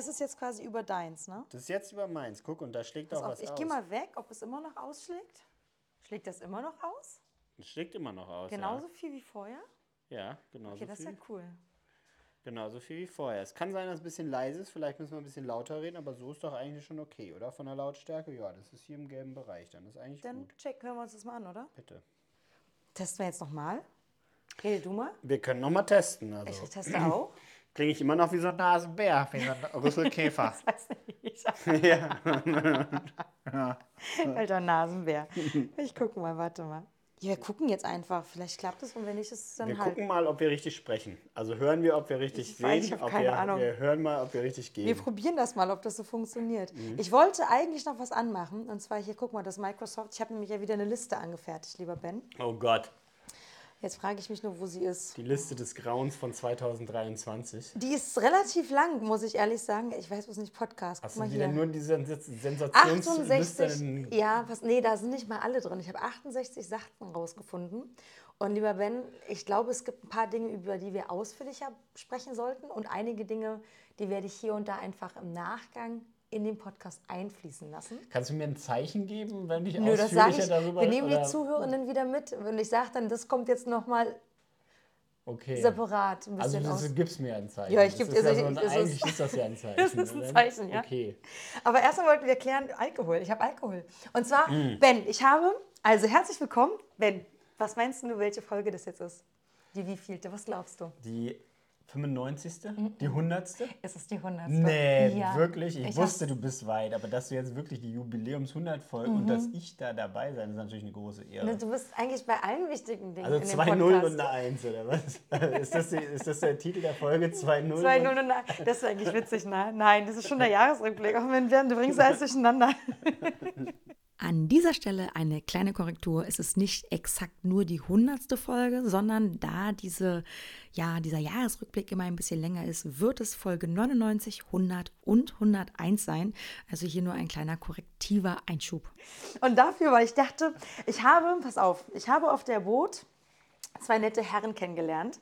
Ja. Das ist jetzt quasi über deins, ne? Das ist jetzt über meins. Guck, und da schlägt Pass auch auf, was ich aus. gehe mal weg, ob es immer noch ausschlägt. Schlägt das immer noch aus? Es schlägt immer noch aus. Genauso viel wie vorher? Ja, ja genauso Okay, das ist viel. ja cool. Genauso viel wie vorher. Es kann sein, dass es ein bisschen leise ist. Vielleicht müssen wir ein bisschen lauter reden, aber so ist doch eigentlich schon okay, oder? Von der Lautstärke? Ja, das ist hier im gelben Bereich. Dann ist eigentlich Dann gut. check, hören wir uns das mal an, oder? Bitte. Testen wir jetzt nochmal. Rede du mal. Wir können noch mal testen. Also. Ich teste auch. Klinge ich immer noch wie so ein Nasenbär, wie so ein Rüsselkäfer. Weiß nicht. ja. Alter Nasenbär. Ich gucke mal, warte mal. Ja, wir gucken jetzt einfach. Vielleicht klappt es und wenn nicht, ist es dann Wir halt. gucken mal, ob wir richtig sprechen. Also hören wir, ob wir richtig Ich weiß, ich sehen. ob keine wir, Ahnung. wir hören mal, ob wir richtig Wir gehen. probieren das mal, ob das so funktioniert. Mhm. Ich wollte eigentlich noch was anmachen. Und zwar hier, guck mal, das Microsoft. Ich habe nämlich ja wieder eine Liste angefertigt, lieber Ben. Oh Gott. Jetzt frage ich mich nur, wo sie ist. Die Liste des Grauens von 2023. Die ist relativ lang, muss ich ehrlich sagen. Ich weiß, es nicht Podcast. Hast Guck du mal wieder hier. nur diese Sens- Sensationsliste? 68, in- ja, was, nee, da sind nicht mal alle drin. Ich habe 68 Sachen rausgefunden. Und lieber Ben, ich glaube, es gibt ein paar Dinge, über die wir ausführlicher sprechen sollten. Und einige Dinge, die werde ich hier und da einfach im Nachgang in den Podcast einfließen lassen. Kannst du mir ein Zeichen geben, wenn ich Nö, das sage ich. darüber Wir nehmen die oder- Zuhörenden wieder mit. Und ich sage dann, das kommt jetzt nochmal okay. separat ein Also bisschen aus. du gibst mir ein Zeichen. Ja, ich Das geb- ist ja also so ein, ist- Eigentlich ist das ja ein Zeichen. Das ist ein? Zeichen, ja. Okay. Aber erstmal wollten wir klären, Alkohol. Ich habe Alkohol. Und zwar, Mm. Ben, ich habe, also herzlich willkommen. Ben, was meinst du, welche Folge das jetzt ist? Die wievielte? Was glaubst du? Die 95. Die 100. Es ist die 100. Nee, Ja. wirklich? Ich, Ich wusste, du bist weit, aber dass du jetzt wirklich die Jubiläums-100-Folge und dass ich da dabei sein, ist natürlich eine große Ehre. Du bist eigentlich bei allen wichtigen Dingen Also in dem 2-0 Podcast. und eine 1, oder was? ist, das die, ist das der Titel der Folge? 2-0? 2 und- 0 und eine- Das ist eigentlich witzig, ne? Nein, das ist schon der Jahresrückblick. Auch wenn wir, du bringst alles durcheinander. An dieser Stelle eine kleine Korrektur. Es ist nicht exakt nur die hundertste Folge, sondern da diese, ja, dieser Jahresrückblick immer ein bisschen länger ist, wird es Folge 99, 100 und 101 sein. Also hier nur ein kleiner korrektiver Einschub. Und dafür, weil ich dachte, ich habe, pass auf, ich habe auf der Boot zwei nette Herren kennengelernt.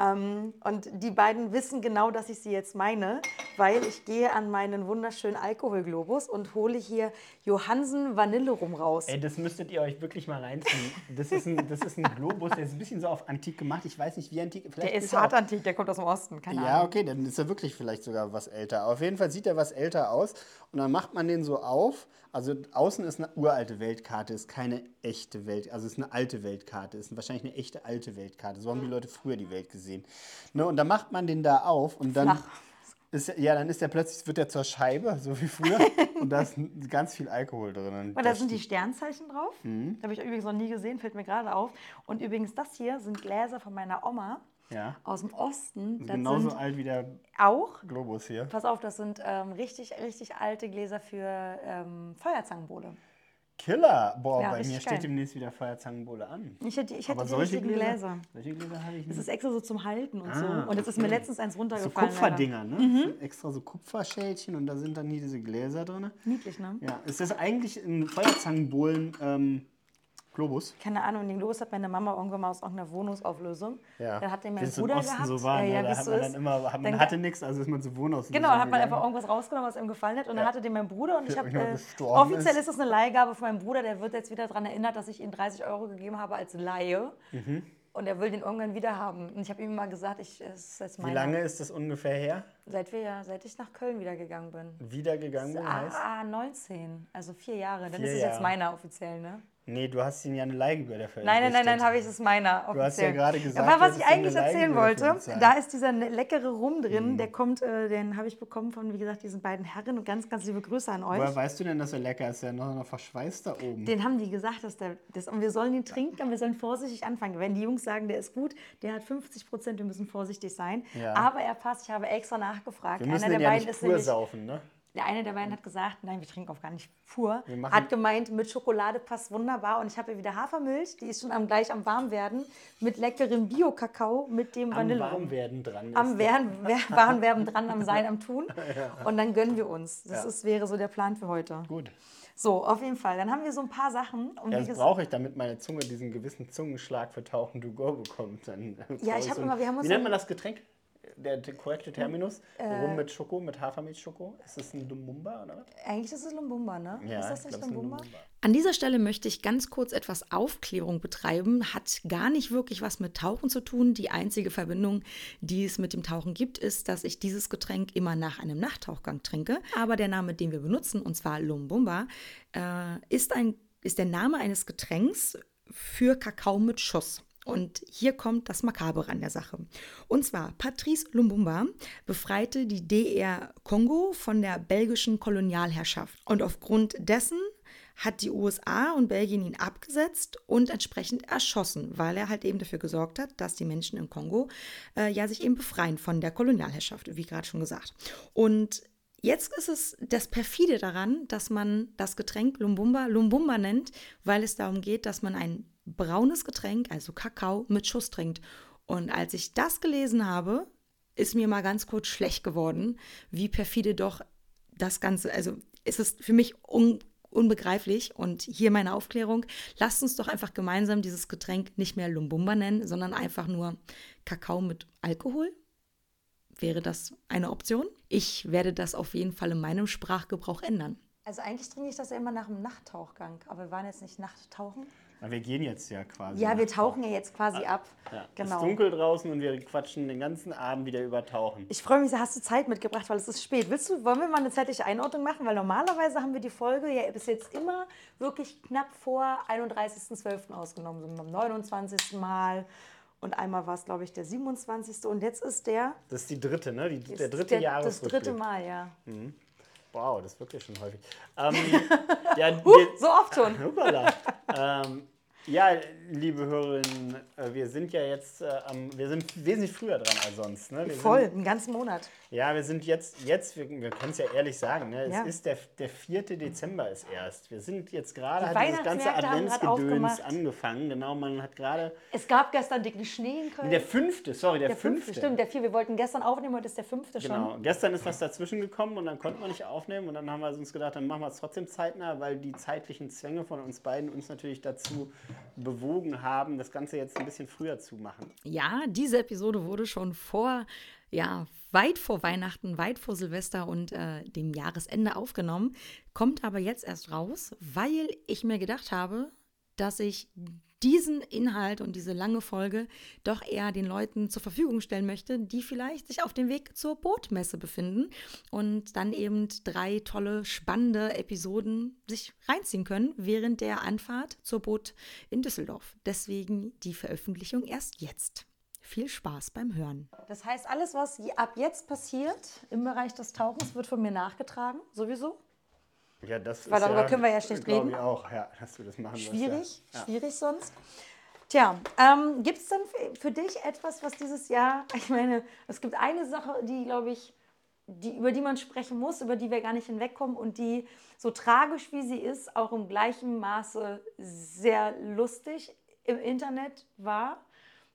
Ähm, und die beiden wissen genau, dass ich sie jetzt meine, weil ich gehe an meinen wunderschönen Alkoholglobus und hole hier Johansen Vanille rum raus. Ey, das müsstet ihr euch wirklich mal reinziehen. Das ist ein, das ist ein Globus, der ist ein bisschen so auf antik gemacht. Ich weiß nicht, wie antik. Vielleicht Der ist er hart auch- antik, der kommt aus dem Osten, keine Ja, Ahnung. okay, dann ist er wirklich vielleicht sogar was älter. Auf jeden Fall sieht er was älter aus. Und dann macht man den so auf. Also außen ist eine uralte Weltkarte, ist keine echte Welt, also ist eine alte Weltkarte, ist wahrscheinlich eine echte alte Weltkarte. So haben die Leute früher die Welt gesehen. Ne, und dann macht man den da auf und dann Flach. ist ja, dann ist der plötzlich wird er zur Scheibe, so wie früher, und da ist ganz viel Alkohol drin. Und da sind die Sternzeichen drauf. Mhm. Habe ich übrigens noch nie gesehen, fällt mir gerade auf. Und übrigens, das hier sind Gläser von meiner Oma ja, aus dem Osten. Das genauso alt wie der auch Globus hier. Pass auf, das sind ähm, richtig, richtig alte Gläser für ähm, Feuerzangenbowle. Killer! Boah, Ja, bei mir steht geil. demnächst wieder Feuerzangenbowle an. Ich hätte, ich hätte Aber die solche richtigen Gläser, Gläser. solche Gläser habe ich Das nicht. ist extra so zum Halten und Ah, so. Und jetzt ist mir okay. letztens eins So runtergefallen. Kupferdinger, ne? Mhm. So extra so Kupferschälchen und da sind dann hier diese Gläser drin. leider. Niedlich, ne? Ja, ist das eigentlich ein Feuerzangenbowlen ähm, Globus? Keine Ahnung, den Globus hat meine Mama irgendwann mal aus irgendeiner Wohnungsauflösung. Ja. Dann hat den Wie mein im Bruder Osten gehabt. so war, ja, ja, ne? da hat man dann immer, hat, man Dann- hatte nichts, also ist man zu Wohnhaus. Genau, hat man einfach irgendwas rausgenommen, was ihm gefallen hat. Und dann hatte den mein Bruder und ich Der habe. Äh, gestorben offiziell ist. ist das eine Leihgabe von meinem Bruder. Der wird jetzt wieder daran erinnert, dass ich ihm 30 Euro gegeben habe als Laie. Mhm. Und er will den irgendwann wieder haben. Und ich habe ihm mal gesagt, ich, es ist jetzt Wie meiner. lange ist das ungefähr her? Seit, wir, ja- seit ich nach Köln wieder gegangen bin. Wiedergegangen bin, heißt? Ah, 19. Also vier Jahre. Dann Vier ist es jetzt meiner offiziell, ne? Nee, du hast ihn ja eine Leihgebühr dafür Nein, nein, nein, nein, habe ich, es ist meiner. Offiziell. Du hast ja gerade gesagt, Aber was ich eigentlich erzählen wollte, da ist dieser ne- leckere Rum drin, der kommt, äh, den habe ich bekommen von, wie gesagt, diesen beiden Herren und ganz, ganz liebe Grüße an euch. Woher weißt du denn, dass er lecker ist? Der noch, noch verschweißt da oben. Den haben die gesagt, dass der, das, und wir sollen ihn trinken, und wir sollen vorsichtig anfangen. Wenn die Jungs sagen, der ist gut, der hat 50 Prozent, wir müssen vorsichtig sein. Ja. Aber er passt, ich habe extra nachgefragt. Wir müssen Einer den der ja beiden nicht ist pur nämlich, saufen, ne? Der eine der beiden hat gesagt, nein, wir trinken auch gar nicht pur. Hat gemeint, mit Schokolade passt wunderbar. Und ich habe hier wieder Hafermilch, die ist schon am, gleich am Warmwerden, mit leckerem Bio-Kakao, mit dem Am Vanillerum. Warmwerden dran. Am ist- Werden, wer- waren Werben dran, am Sein, am Tun. Und dann gönnen wir uns. Das Ja. ist, wäre so der Plan für heute. Gut. So, auf jeden Fall. Dann haben wir so ein paar Sachen. Und Ja, das brauche ich, damit meine Zunge diesen gewissen Zungenschlag für Tauchen to go bekommt. Dann Ja, ich hab so immer- wir haben uns Wie nennt man das Getränk? Der, korrekte Terminus? Äh. Rum mit Schoko, mit Hafermilchschoko? Ist das ein Lumumba oder was? Eigentlich ist es Lumbumba, ne? ist das ich nicht glaub, Lumbumba? An dieser Stelle möchte ich ganz kurz etwas Aufklärung betreiben. Hat gar nicht wirklich was mit Tauchen zu tun. Die einzige Verbindung, die es mit dem Tauchen gibt, ist, dass ich dieses Getränk immer nach einem Nachttauchgang trinke. Aber der Name, den wir benutzen, und zwar Lumbumba, äh, ist, ein, ist der Name eines Getränks für Kakao mit Schuss. Und hier kommt das Makabere an der Sache. Und zwar, Patrice Lumbumba befreite die DR Kongo von der belgischen Kolonialherrschaft. Und aufgrund dessen hat die USA und Belgien ihn abgesetzt und entsprechend erschossen, weil er halt eben dafür gesorgt hat, dass die Menschen im Kongo äh, ja sich eben befreien von der Kolonialherrschaft, wie gerade schon gesagt. Und Jetzt ist es das perfide daran, dass man das Getränk Lumbumba Lumbumba nennt, weil es darum geht, dass man ein braunes Getränk, also Kakao, mit Schuss trinkt. Und als ich das gelesen habe, ist mir mal ganz kurz schlecht geworden, wie perfide doch das Ganze, also es ist für mich un, unbegreiflich. Und hier meine Aufklärung, lasst uns doch einfach gemeinsam dieses Getränk nicht mehr Lumbumba nennen, sondern einfach nur Kakao mit Alkohol. Wäre das eine Option? Ich werde das auf jeden Fall in meinem Sprachgebrauch ändern. Also eigentlich trinke ich das ja immer nach dem Nachttauchgang. Aber wir waren jetzt nicht Nachttauchen. Wir gehen jetzt ja quasi. Ja, wir tauchen ja jetzt quasi ab. Ja, Es Genau. ist dunkel draußen und wir quatschen den ganzen Abend wieder über Tauchen. Ich freue mich, hast du Zeit mitgebracht, weil es ist spät. Willst du, wollen wir mal eine zeitliche Einordnung machen? Weil normalerweise haben wir die Folge ja bis jetzt immer wirklich knapp vor 31.12. ausgenommen. So am 29. Mal und einmal war es, glaube ich, der 27. Und jetzt ist der, Das ist die dritte, ne? Die, der dritte der das Jahresrückblick. dritte Mal, ja. Wow, das ist wirklich schon häufig. Ähm, ja, wir- so oft schon. Hoppala. ähm, ja, liebe Hörerinnen, äh, wir sind ja jetzt, äh, am, wir sind wesentlich früher dran als sonst. Ne? Wir Voll, Sind, einen ganzen Monat. ja, wir sind jetzt, jetzt wir, wir können es ja ehrlich sagen, ne? es Ja. ist der, der 4. Dezember ist erst. Wir sind jetzt gerade, hat dieses ganze Adventsgedöns angefangen. Genau, man hat gerade, Es gab gestern dicken Schnee in Köln. der fünfte, sorry, der, der fünfte, stimmt, der vier. Wir wollten gestern aufnehmen, heute ist der fünfte schon. Genau. Gestern ist was dazwischen gekommen und dann konnten wir nicht aufnehmen und dann haben wir uns gedacht, dann machen wir es trotzdem zeitnah, weil die zeitlichen Zwänge von uns beiden uns natürlich dazu bewogen haben, das Ganze jetzt ein bisschen früher zu machen. Ja, diese Episode wurde schon vor, ja, weit vor Weihnachten, weit vor Silvester und äh, dem Jahresende aufgenommen, kommt aber jetzt erst raus, weil ich mir gedacht habe, dass ich diesen Inhalt und diese lange Folge doch eher den Leuten zur Verfügung stellen möchte, die vielleicht sich auf dem Weg zur Bootmesse befinden und dann eben drei tolle, spannende Episoden sich reinziehen können während der Anfahrt zur Boot in Düsseldorf. Deswegen die Veröffentlichung erst jetzt. Viel Spaß beim Hören. Das heißt, alles, was ab jetzt passiert im Bereich des Tauchens, wird von mir nachgetragen, sowieso. Ja, das Weil ist darüber können wir ja schlecht reden. Ich auch, ja, dass du das machen wirst, Schwierig, Ja. Ja. schwierig sonst. Tja, ähm, gibt es denn für, dich etwas, was dieses Jahr, ich meine, es gibt eine Sache, die, glaube ich, die, über die man sprechen muss, über die wir gar nicht hinwegkommen und die, so tragisch wie sie ist, auch im gleichen Maße sehr lustig im Internet war.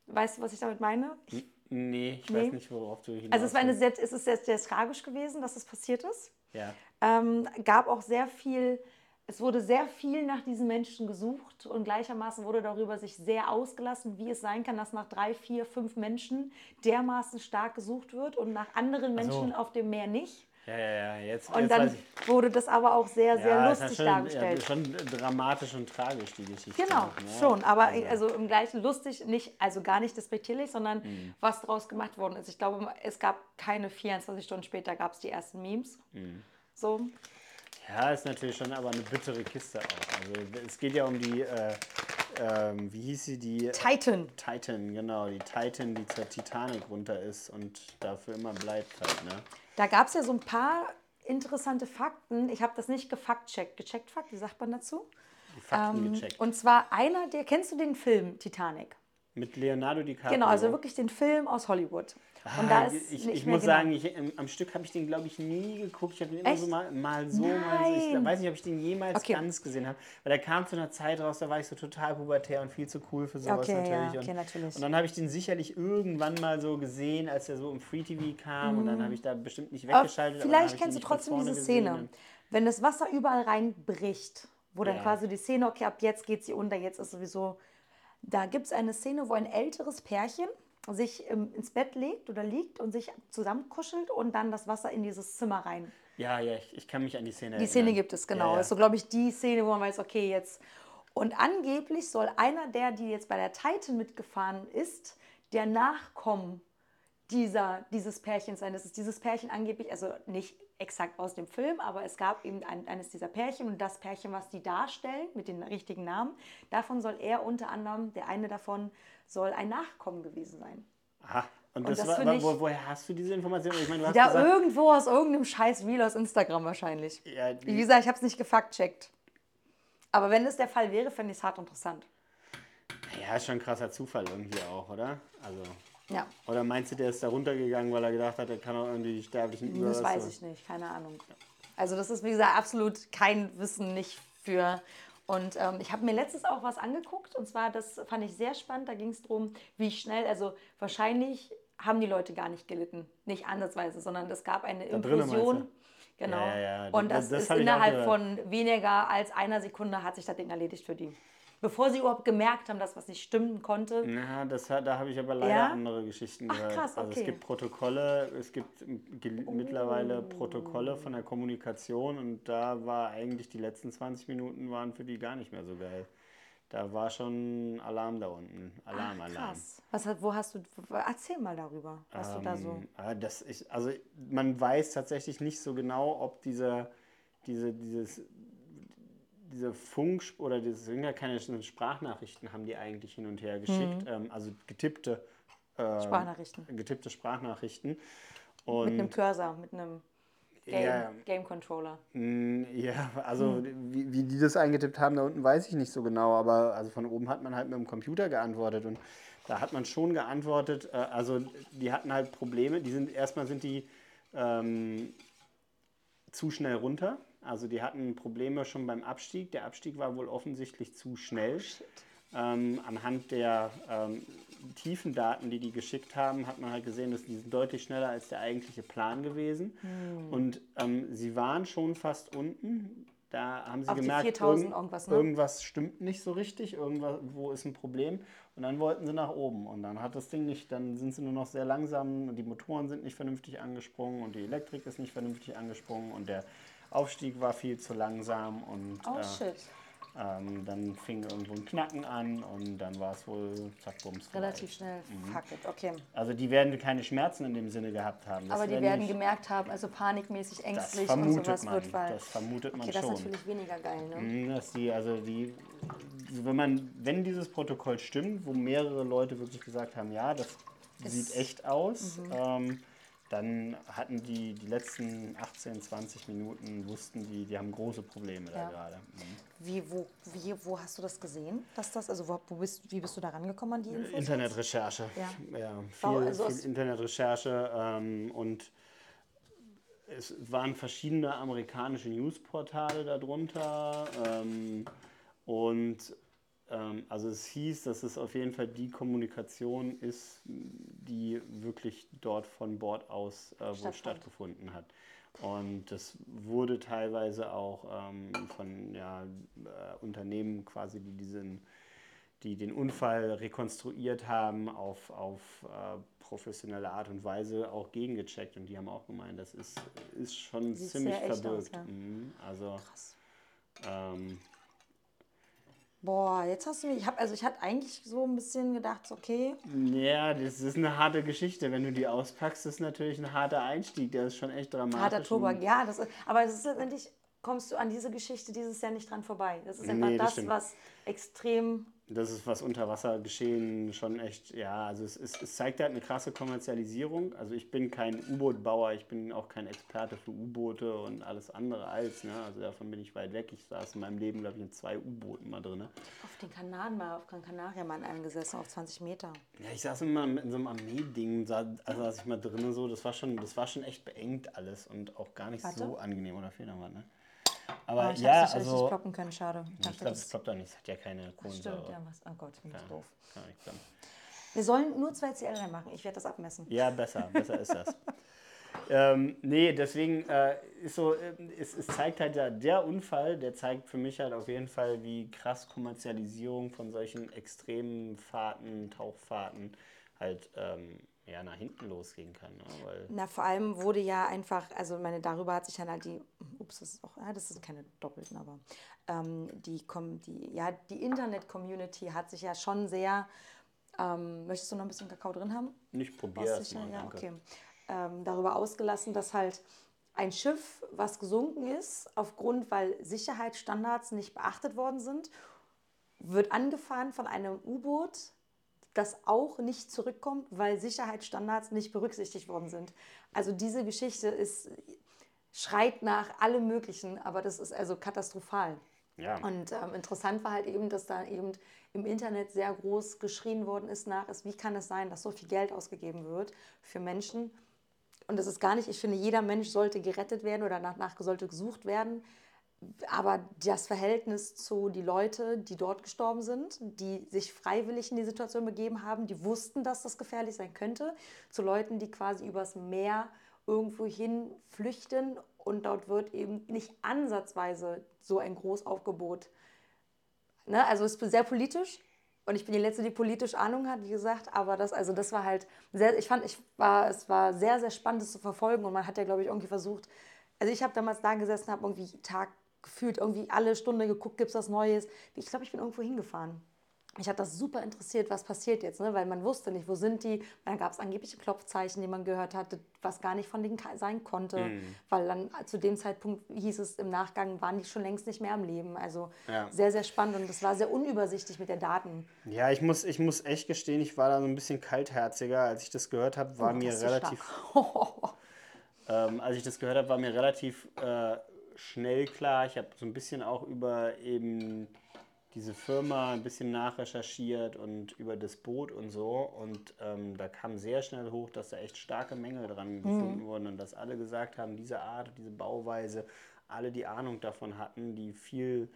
Weißt du, was ich damit meine? Ich, Nee, ich Nee. weiß nicht, worauf du hinaus also es war eine sehr, es ist sehr, sehr tragisch gewesen, dass es passiert ist. Ja. Ähm, gab auch sehr viel, es wurde sehr viel nach diesen Menschen gesucht und gleichermaßen wurde darüber sich sehr ausgelassen, wie es sein kann, dass nach drei, vier, fünf Menschen dermaßen stark gesucht wird und nach anderen Ach so. Menschen auf dem Meer nicht. Ja, ja, ja, jetzt, Und jetzt dann wurde das aber auch sehr, sehr ja, lustig schon, dargestellt. Ja, schon dramatisch und tragisch, die Geschichte. Genau, ne? schon. Aber Also- also, im gleichen lustig, nicht, also gar nicht despektierlich, sondern Mhm. was daraus gemacht worden ist. Ich glaube, es gab keine 24 Stunden später gab es die ersten Memes. Mhm. So. Ja, ist natürlich schon aber eine bittere Kiste auch. Also es geht ja um die, äh, ähm, wie hieß sie, die Titan. Titan, genau, die Titan, die zur Titanic runter ist und dafür immer bleibt halt, ne? Da gab es ja so ein paar interessante Fakten. Ich habe das nicht gefact-checkt. Gecheckt, Fakt, wie sagt man dazu? Die Fakten Ähm, gecheckt. und zwar einer, der, kennst du den Film Titanic? Mit Leonardo DiCaprio. Genau, also wirklich den Film aus Hollywood. Und Ah, da ist ich ich muss genau. sagen, ich, ähm, am Stück habe ich den, glaube ich, nie geguckt. Ich habe den immer so mal, mal so, mal so. Ich Nein. weiß nicht, ob ich den jemals Okay. ganz gesehen habe. Weil der kam zu einer Zeit raus, da war ich so total pubertär und viel zu cool für sowas Okay, ja, natürlich. okay, und, natürlich. und dann habe ich den sicherlich irgendwann mal so gesehen, als er so im Free TV kam. Und dann habe ich da bestimmt nicht Mhm. Weggeschaltet. aber vielleicht kennst du trotzdem diese Szene. Wenn das Wasser überall reinbricht, wo dann Ja. quasi die Szene, okay, ab jetzt geht sie unter, jetzt ist sowieso. Da gibt es eine Szene, wo ein älteres Pärchen sich ähm, ins Bett legt oder liegt und sich zusammenkuschelt und dann das Wasser in dieses Zimmer rein. Ja, ja, ich, ich kann mich an die Szene Die erinnern. Szene gibt es, genau. Ja, ja. Das ist so, glaube ich, die Szene, wo man weiß, okay, jetzt. Und angeblich soll einer der, die jetzt bei der Titan mitgefahren ist, der Nachkommen dieser, dieses Pärchens sein. Das ist dieses Pärchen angeblich, also nicht exakt aus dem Film, aber es gab eben ein, eines dieser Pärchen und das Pärchen, was die darstellen, mit den richtigen Namen, davon soll er unter anderem, der eine davon, soll ein Nachkommen gewesen sein. Aha. Und, Und das, das war, ich- wo, woher hast du diese Information? Ich meine, Da gesagt, irgendwo aus irgendeinem scheiß Reel aus Instagram wahrscheinlich. Ja, Wie gesagt, ich habe es nicht gefact-checkt. Aber wenn es der Fall wäre, fände ich es hart interessant. ja, ist schon ein krasser Zufall irgendwie auch, oder? Also, Ja, oder meinst du, der ist da runtergegangen, weil er gedacht hat, er kann auch irgendwie die Sterblichen über das weiß ich nicht, keine Ahnung. Also das ist, wie gesagt, absolut kein Wissen nicht für. Und ähm, ich habe mir letztes auch was angeguckt und zwar, das fand ich sehr spannend, da ging es darum, wie schnell, also wahrscheinlich haben die Leute gar nicht gelitten, nicht ansatzweise, sondern es gab eine Implosion. Genau. Ja, ja, ja. Und Das- das, das ist innerhalb von weniger als einer Sekunde hat sich das Ding erledigt für die. Bevor sie überhaupt gemerkt haben, dass was nicht stimmen konnte. Na, das, da habe ich aber leider Ja? andere Geschichten Ach, gehört. krass, Also es okay. gibt Protokolle, es gibt gel- mittlerweile Oh. Protokolle von der Kommunikation und da war eigentlich die letzten 20 Minuten waren für die gar nicht mehr so geil. Da war schon Alarm da unten. Alarm, Ach, Alarm. krass. Was, wo hast du, erzähl mal darüber, was du da so. Ähm, ah, das ich, also man weiß tatsächlich nicht so genau, ob dieser, diese, dieses, diese Funk oder das sind ja keine Sprachnachrichten haben die eigentlich hin und her geschickt, ähm, also getippte ähm, Sprachnachrichten. getippte Sprachnachrichten. Mit Und einem Cursor, mit einem Game, Ja. Game Controller. Mm, Ja, also Hm. wie, wie die das eingetippt haben da unten, weiß ich nicht so genau, aber also von oben hat man halt mit dem Computer geantwortet und da hat man schon geantwortet, äh, also die hatten halt Probleme, die sind erstmal sind die ähm, zu schnell runter, also die hatten Probleme schon beim Abstieg, der Abstieg war wohl offensichtlich zu schnell. Ähm, anhand der ähm, tiefen Daten, die die geschickt haben, hat man halt gesehen, dass die sind deutlich schneller als der eigentliche Plan gewesen. Hm. Und ähm, sie waren schon fast unten. Da haben sie Auf gemerkt, 4000 irgendwas, ne? irgendwas stimmt nicht so richtig, irgendwas, wo ist ein Problem. Und dann wollten sie nach oben. Und dann hat das Ding nicht, dann sind sie nur noch sehr langsam und die Motoren sind nicht vernünftig angesprungen und die Elektrik ist nicht vernünftig angesprungen und der Aufstieg war viel zu langsam und Oh äh, ähm, dann fing irgendwo ein Knacken an und dann war es wohl zack, bums. Relativ schnell. Fuck it, okay. Also die werden keine Schmerzen in dem Sinne gehabt haben. Das Aber die werden gemerkt haben, also panikmäßig, ängstlich und sowas man. wird, weil. das vermutet man okay, das ist schon. natürlich weniger geil, ne? Mhm, Dass die, also die, wenn man, wenn dieses Protokoll stimmt, wo mehrere Leute wirklich gesagt haben, ja, das sieht echt aus, Mhm. ähm, dann hatten die die letzten 18, 20 Minuten, wussten die, die haben große Probleme Ja. da gerade. Mhm. Wie, wo, wie, wo hast du das gesehen? Dass das, also wo, wo bist, wie bist du da rangekommen an die Infos? Internetrecherche. Ja. ja viel, also viel Internetrecherche ähm, und es waren verschiedene amerikanische Newsportale darunter ähm, und also es hieß, dass es auf jeden Fall die Kommunikation ist, die wirklich dort von Bord aus äh, wohl stattgefunden hat. Und das wurde teilweise auch ähm, von ja, äh, Unternehmen quasi, die diesen die den Unfall rekonstruiert haben, auf, auf äh, professionelle Art und Weise auch gegengecheckt. Und die haben auch gemeint, das ist, ist schon Sieht ziemlich aus, verbirgt. ja. Mhm, also, Krass. ähm, Boah, jetzt hast du mich. Ich hab, also ich hatte eigentlich so ein bisschen gedacht, okay, ja, das ist eine harte Geschichte. Wenn du die auspackst, ist natürlich ein harter Einstieg. Der ist schon echt dramatisch. harter Tobak, ja, das ist, aber es ist letztendlich, kommst du an diese Geschichte dieses Jahr nicht dran vorbei. Das ist einfach Nee, das das, was extrem das ist was Unterwassergeschehen schon echt, ja, also es, es, es zeigt halt eine krasse Kommerzialisierung. Also ich bin kein U-Boot-Bauer, ich bin auch kein Experte für U-Boote und alles andere als, ne? Also davon bin ich weit weg. Ich saß in meinem Leben, glaube ich, in zwei U-Booten mal drin. Ne? Auf den Kanaren mal, auf Gran Canaria mal in einem gesessen, auf 20 Meter. Ja, ich saß immer in so einem Armee-Ding, also saß ich mal drin so, das war schon, das war schon echt beengt alles und auch gar nicht Warte. so angenehm oder was, ne? Aber Oh, ich ja, hab's nicht richtig also ploppen können, schade. Ich ich glaube, das es klappt doch nicht, es hat ja keine Kohlensäure. stimmt, ja, was. Oh Gott, bin ich doof. Wir sollen nur 2 CL reinmachen, ich werde das abmessen. Ja, besser, besser ist das. ähm, nee, deswegen äh, ist so, äh, es, es zeigt halt ja, der Unfall, der zeigt für mich halt auf jeden Fall, wie krass Kommerzialisierung von solchen extremen Fahrten, Tauchfahrten halt ähm, ja, nach hinten losgehen kann. Ne? Weil, Na, vor allem wurde ja einfach, also meine, darüber hat sich dann halt die, ups, das ist auch, ja, das sind keine Doppelten, aber ähm, die, die, ja, die Internet-Community hat sich ja schon sehr, ähm, möchtest du noch ein bisschen Kakao drin haben? ich probiere Brauchst es sicher? mal, Ja, okay. Ähm, darüber ausgelassen, dass halt ein Schiff, was gesunken ist, aufgrund, weil Sicherheitsstandards nicht beachtet worden sind, wird angefahren von einem U-Boot, das auch nicht zurückkommt, weil Sicherheitsstandards nicht berücksichtigt worden sind. Also diese Geschichte ist, schreit nach allem Möglichen, aber das ist also katastrophal. Ja. Und ähm, interessant war halt eben, dass da eben im Internet sehr groß geschrien worden ist nach, ist, wie kann es sein, dass so viel Geld ausgegeben wird für Menschen. Und das ist gar nicht, ich finde, jeder Mensch sollte gerettet werden oder danach sollte gesucht werden. Aber das Verhältnis zu die Leute, die dort gestorben sind, die sich freiwillig in die Situation begeben haben, die wussten, dass das gefährlich sein könnte, zu Leuten, die quasi übers Meer irgendwo hin flüchten und dort wird eben nicht ansatzweise so ein Großaufgebot. Ne? Also es ist sehr politisch und ich bin die Letzte, die politisch Ahnung hat, wie gesagt, aber das, also das war halt sehr, ich fand, ich war, es war sehr, sehr spannend, das zu verfolgen und man hat ja, glaube ich, irgendwie versucht, also ich habe damals da gesessen, habe irgendwie Tag gefühlt, irgendwie alle Stunde geguckt, gibt es was Neues. Ich glaube, ich bin irgendwo hingefahren. Mich hat das super interessiert, was passiert jetzt, ne? weil man wusste nicht, wo sind die. Dann gab es angebliche Klopfzeichen, die man gehört hatte, was gar nicht von denen sein konnte, weil dann zu dem Zeitpunkt hieß es im Nachgang, waren die schon längst nicht mehr am Leben. Also Ja. sehr, sehr spannend und es war sehr unübersichtlich mit den Daten. Ja, ich muss, ich muss echt gestehen, ich war da so ein bisschen kaltherziger. Als ich das gehört habe, war Oh, mir das relativ, ähm, als ich das gehört habe, war mir relativ äh, schnell klar. Ich habe so ein bisschen auch über eben diese Firma ein bisschen nachrecherchiert und über das Boot und so. Und ähm, da kam sehr schnell hoch, dass da echt starke Mängel dran gefunden wurden und dass alle gesagt haben, diese Art, diese Bauweise, alle die Ahnung davon hatten, die viel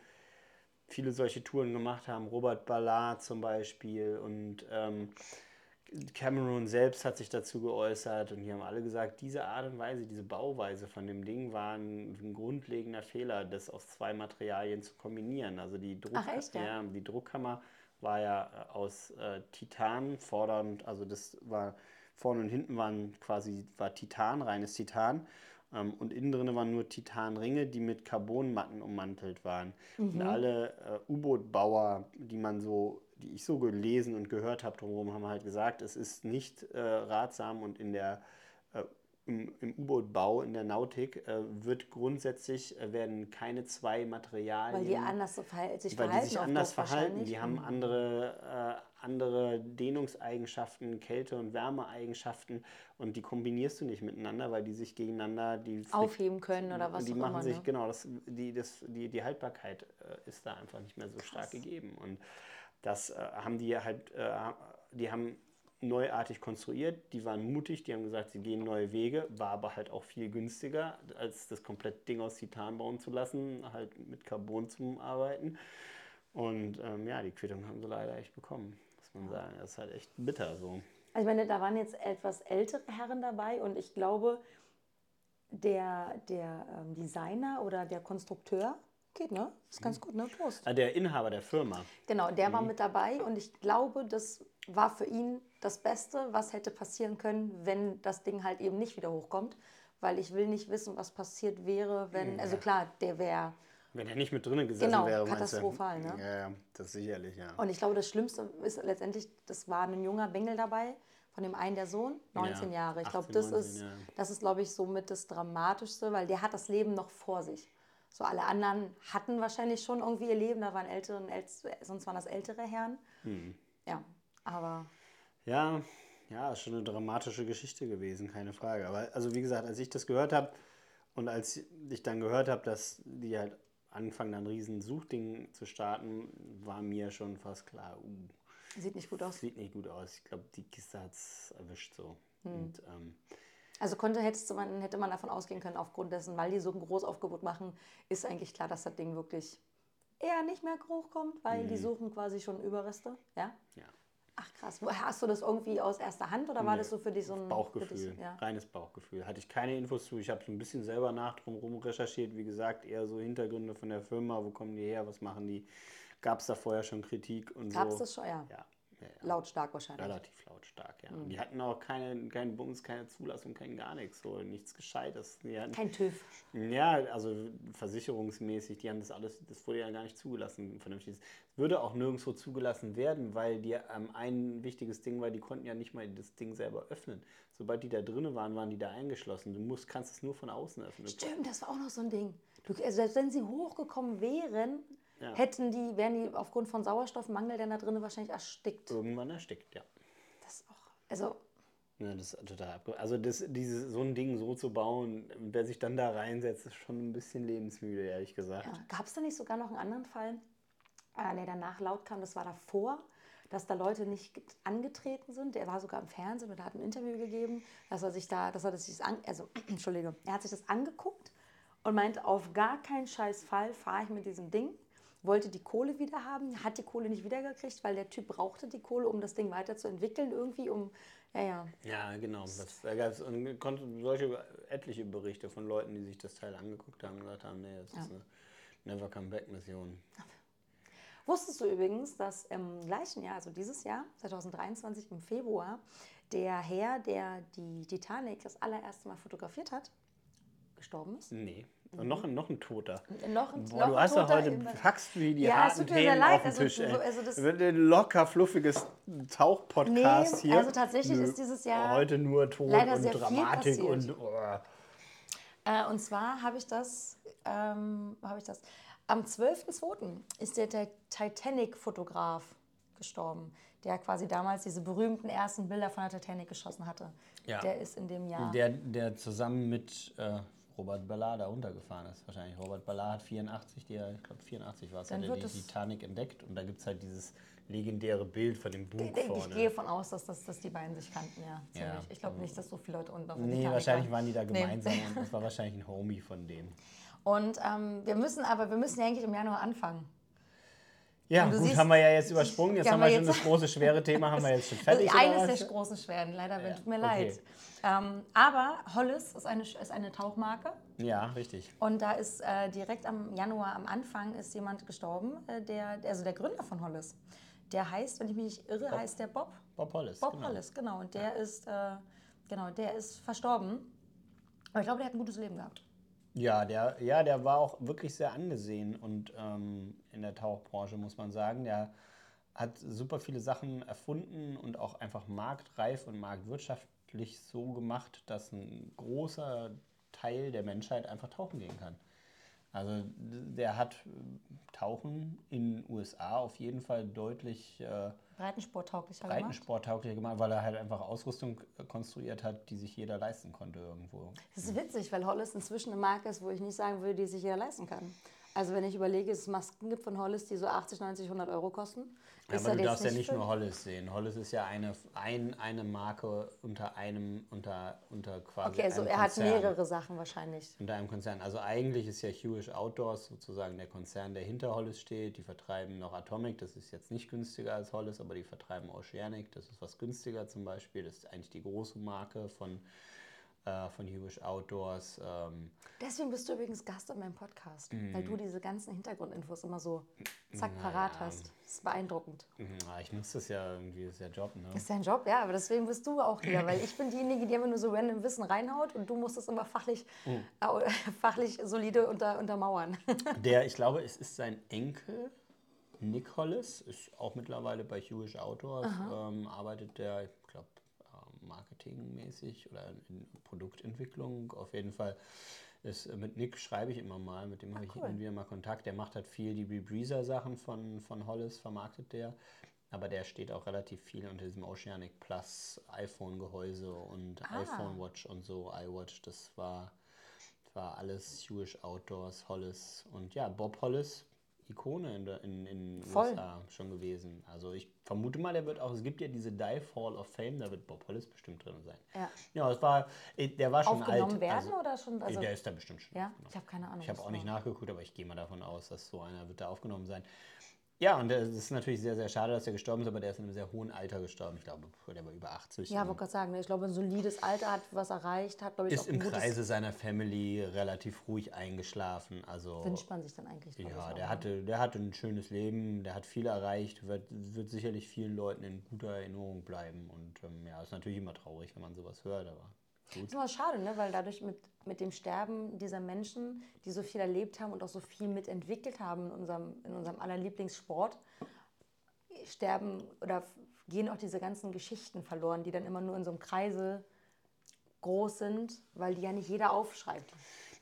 viele solche Touren gemacht haben. Robert Ballard zum Beispiel und ähm, Cameron selbst hat sich dazu geäußert und die haben alle gesagt, diese Art und Weise, diese Bauweise von dem Ding war ein, ein grundlegender Fehler, das aus zwei Materialien zu kombinieren. Also die, Druck, Ach, echt, ja? die Druckkammer war ja äh, aus äh, Titan, fordernd, also das war vorne und hinten waren quasi war Titan, reines Titan. Ähm, und innen drin waren nur Titanringe, die mit Carbonmatten ummantelt waren. Und alle äh, U-Boot-Bauer, die man so, die ich so gelesen und gehört habe drumherum, haben halt gesagt, es ist nicht äh, ratsam und in der äh, im, im U-Boot-Bau, in der Nautik, äh, wird grundsätzlich äh, werden keine zwei Materialien Weil die anders so verhält, sich weil die verhalten. sich anders verhalten. Die haben andere, äh, andere Dehnungseigenschaften, Kälte- und Wärmeeigenschaften und die kombinierst du nicht miteinander, weil die sich gegeneinander die Aufheben können oder was die auch machen immer, sich ne? genau das, die, das, die, die Haltbarkeit äh, ist da einfach nicht mehr so stark gegeben und das äh, haben die halt äh, die haben neuartig konstruiert, die waren mutig, die haben gesagt, sie gehen neue Wege, war aber halt auch viel günstiger, als das komplett Ding aus Titan bauen zu lassen, halt mit Carbon zum Arbeiten. Und ähm, ja, die Quittung haben sie leider echt bekommen, muss man sagen. Das ist halt echt bitter so. Also ich meine, da waren jetzt etwas ältere Herren dabei und ich glaube, der, der ähm, Designer oder der Konstrukteur, geht, ne? Ist ganz gut, ne? Prost. Ah, der Inhaber der Firma. Genau, der war mit dabei und ich glaube, das war für ihn das Beste, was hätte passieren können, wenn das Ding halt eben nicht wieder hochkommt. Weil ich will nicht wissen, was passiert wäre, wenn, also klar, der wäre, Wenn er nicht mit drinnen gesessen Genau, wäre, katastrophal, ne? Ja, ja, das sicherlich, ja. und ich glaube, das Schlimmste ist letztendlich, das war ein junger Bengel dabei, von dem einen der Sohn, 19 Ja, Jahre. Ich glaube, 18, das 19, ist, ja. das ist, glaube ich, somit das Dramatischste, weil der hat das Leben noch vor sich. So alle anderen hatten wahrscheinlich schon irgendwie ihr Leben, da waren ältere, sonst waren das ältere Herren. Hm. Ja, aber Ja, ja, ist schon eine dramatische Geschichte gewesen, keine Frage. Aber also wie gesagt, als ich das gehört habe und als ich dann gehört habe, dass die halt anfangen, dann ein riesen Suchding zu starten, war mir schon fast klar, uh, sieht nicht gut aus. sieht nicht gut aus. Ich glaube, die Kiste hat es erwischt so. Und ähm, Also konnte, hättest man, hätte man davon ausgehen können, aufgrund dessen, weil die so ein Großaufgebot machen, ist eigentlich klar, dass das Ding wirklich eher nicht mehr hochkommt, weil die suchen quasi schon Überreste. Ja? ja, Ach krass. Hast du das irgendwie aus erster Hand oder war das so für dich so ein Bauchgefühl, dich, ja. reines Bauchgefühl. Hatte ich keine Infos zu. Ich habe so ein bisschen selber nach drumherum recherchiert. Wie gesagt, eher so Hintergründe von der Firma. Wo kommen die her? Was machen die? Gab es da vorher schon Kritik und Gab es so? das schon? Ja. Ja, ja. Lautstark wahrscheinlich. Relativ lautstark, ja. Mhm. Die hatten auch keine, keinen Bums, keine Zulassung, kein gar nichts, so nichts Gescheites. Hatten, Kein TÜV. ja, also versicherungsmäßig, die haben das alles, das wurde ja gar nicht zugelassen, vernünftig. Es würde auch nirgendwo zugelassen werden, weil die ähm, ein wichtiges Ding war, die konnten ja nicht mal das Ding selber öffnen. Sobald die da drinnen waren, waren die da eingeschlossen. Du musst, kannst es nur von außen öffnen. Stimmt, das war auch noch so ein Ding. Du, also selbst wenn sie hochgekommen wären, Ja. hätten die, wären die aufgrund von Sauerstoffmangel dann da drinnen wahrscheinlich erstickt. Irgendwann erstickt, ja. Das ist auch. Also, Ja, das ist total abge Also das, diese, so ein Ding so zu bauen, wer sich dann da reinsetzt, ist schon ein bisschen lebensmüde, ehrlich gesagt. ja. gab es da nicht sogar noch einen anderen Fall, äh, der danach laut kam, das war davor, dass da Leute nicht get- angetreten sind. Der war sogar im Fernsehen und hat ein Interview gegeben, dass er sich da, dass er das sich an, also, Entschuldige, er hat sich das angeguckt und meinte, auf gar keinen scheiß Fall fahre ich mit diesem Ding. Wollte die Kohle wieder haben, hat die Kohle nicht wiedergekriegt, weil der Typ brauchte die Kohle, um das Ding weiterzuentwickeln, irgendwie, um, ja, ja. Ja, genau. Das, da gab es solche etliche Berichte von Leuten, die sich das Teil angeguckt haben und gesagt haben, nee, das ist eine Never Come Back Mission. Wusstest du übrigens, dass im gleichen Jahr, also dieses Jahr, 2023 im Februar, der Herr, der die Titanic das allererste Mal fotografiert hat, gestorben ist? Nee. Und noch, ein- noch ein Toter. Noch ein, Boah, noch du hast doch heute packst wie die Ja, es harten tut mir sehr Themen leid, auf den also, Tisch. Ey. also das- Wird ein locker fluffiges Tauchpodcast Nee, hier. also tatsächlich ist dieses Jahr heute nur Tod und Dramatik und oh. Äh, und zwar habe ich das, ähm, habe ich das, am 12.02. ist der Ti- Titanic-Fotograf gestorben, der quasi damals diese berühmten ersten Bilder von der Titanic geschossen hatte. Ja. Der ist in dem Jahr. Der, der zusammen mit äh, Robert Ballard da runtergefahren ist, wahrscheinlich. Robert Ballard hat 84, der, ich glaube 84 war es, hat er die Titanic entdeckt und da gibt es halt dieses legendäre Bild von dem Bug Ich, denke, ich vorne. gehe von aus, dass, das, dass die beiden sich kannten, ja. Ja. Ich glaube nicht, dass so viele Leute unten auf der Nee, Titanic wahrscheinlich waren die da Nee. gemeinsam und das war wahrscheinlich ein Homie von dem. Und ähm, wir müssen aber, wir müssen ja eigentlich im Januar anfangen. Ja, gut, siehst- haben wir ja jetzt übersprungen. Jetzt Ja, haben wir aber schon jetzt- das große, schwere Thema, haben wir jetzt schon fertig. Also eines der großen Schweren, leider, Ja, tut mir okay. leid. Ähm, aber Hollis ist eine, ist eine Tauchmarke. Ja, richtig. Und da ist äh, direkt am Januar am Anfang ist jemand gestorben, äh, der, also der Gründer von Hollis. Der heißt, wenn ich mich nicht irre, heißt der Bob. Bob Hollis. Bob genau. Hollis, genau. Und der ist, äh, genau, der ist verstorben. Aber ich glaube, der hat ein gutes Leben gehabt. Ja, der, ja, der war auch wirklich sehr angesehen und ähm, in der Tauchbranche muss man sagen, der hat super viele Sachen erfunden und auch einfach marktreif und marktwirtschaftlich so gemacht, dass ein großer Teil der Menschheit einfach tauchen gehen kann. Also der hat äh, Tauchen in den USA auf jeden Fall deutlich äh, Breitensporttauglicher gemacht. breitensporttauglicher gemacht, weil er halt einfach Ausrüstung äh, konstruiert hat, die sich jeder leisten konnte irgendwo. Das ist witzig, weil Hollis inzwischen eine Marke ist, wo ich nicht sagen würde, die sich jeder leisten kann. Also wenn ich überlege, dass es Masken gibt von Hollis, die so 80, 90, 100 Euro kosten. Ja, aber du darfst ja nicht nur Hollis sehen. Hollis ist ja eine, ein, eine Marke unter einem, unter, unter quasi Okay, also er hat Konzern. mehrere Sachen wahrscheinlich. Unter einem Konzern. Also eigentlich ist ja Hewish Outdoors sozusagen der Konzern, der hinter Hollis steht. Die vertreiben noch Atomic, das ist jetzt nicht günstiger als Hollis, aber die vertreiben Oceanic, das ist was günstiger zum Beispiel. Das ist eigentlich die große Marke von, äh, von Hewish Outdoors. Ähm, Deswegen bist du übrigens Gast in meinem Podcast, weil Mhm. du diese ganzen Hintergrundinfos immer so zack parat hast. Das ist beeindruckend. ja, ich nutze das ja irgendwie, das ist ja Job, ne? Das ist dein Job, ja, aber deswegen bist du auch hier, weil ich bin diejenige, die immer nur so random Wissen reinhaut und du musst es immer fachlich, Mhm. äh, fachlich solide unter, untermauern. Der, ich glaube, es ist sein Enkel, Nick Hollis, ist auch mittlerweile bei Hewish Outdoors, ähm, arbeitet der, ich glaube, marketingmäßig oder in Produktentwicklung. Auf jeden Fall Ist, äh, mit Nick schreibe ich immer mal, mit dem habe ich cool. wieder mal Kontakt. Der macht halt viel die Rebreezer-Sachen von, von Hollis, vermarktet der. Aber der steht auch relativ viel unter diesem Oceanic Plus iPhone-Gehäuse und Ah. iPhone Watch und so, iWatch. Das war, war alles Jewish Outdoors, Hollis. Und ja, Bob Hollis, Ikone in den in, in Voll. USA schon gewesen. Also ich vermute mal, der wird auch, es gibt ja diese Dive Hall of Fame, da wird Bob Hollis bestimmt drin sein. Ja. Ja, es war, äh, der war schon Aufgenommen alt. werden also, oder schon? Also, der ist da bestimmt schon. ja, ich habe keine Ahnung. Ich habe auch nicht nachgeguckt, aber ich gehe mal davon aus, dass so einer wird da aufgenommen sein. Ja, und es ist natürlich sehr, sehr schade, dass er gestorben ist, aber der ist in einem sehr hohen Alter gestorben. Ich glaube, der war über 80. Ja, wollte gerade sagen, ne, ich glaube, ein solides Alter hat was erreicht, hat, glaube ich, ist auch im Kreise seiner Family relativ ruhig eingeschlafen. Also wünscht man sich dann eigentlich. ja, der ne? hatte, der hatte ein schönes Leben, der hat viel erreicht, wird, wird sicherlich vielen Leuten in guter Erinnerung bleiben. Und ähm, ja, ist natürlich immer traurig, wenn man sowas hört, aber gut. Das ist immer schade, ne? weil dadurch mit, mit dem Sterben dieser Menschen, die so viel erlebt haben und auch so viel mitentwickelt haben in unserem, in unserem aller sterben oder gehen auch diese ganzen Geschichten verloren, die dann immer nur in so einem Kreise groß sind, weil die ja nicht jeder aufschreibt.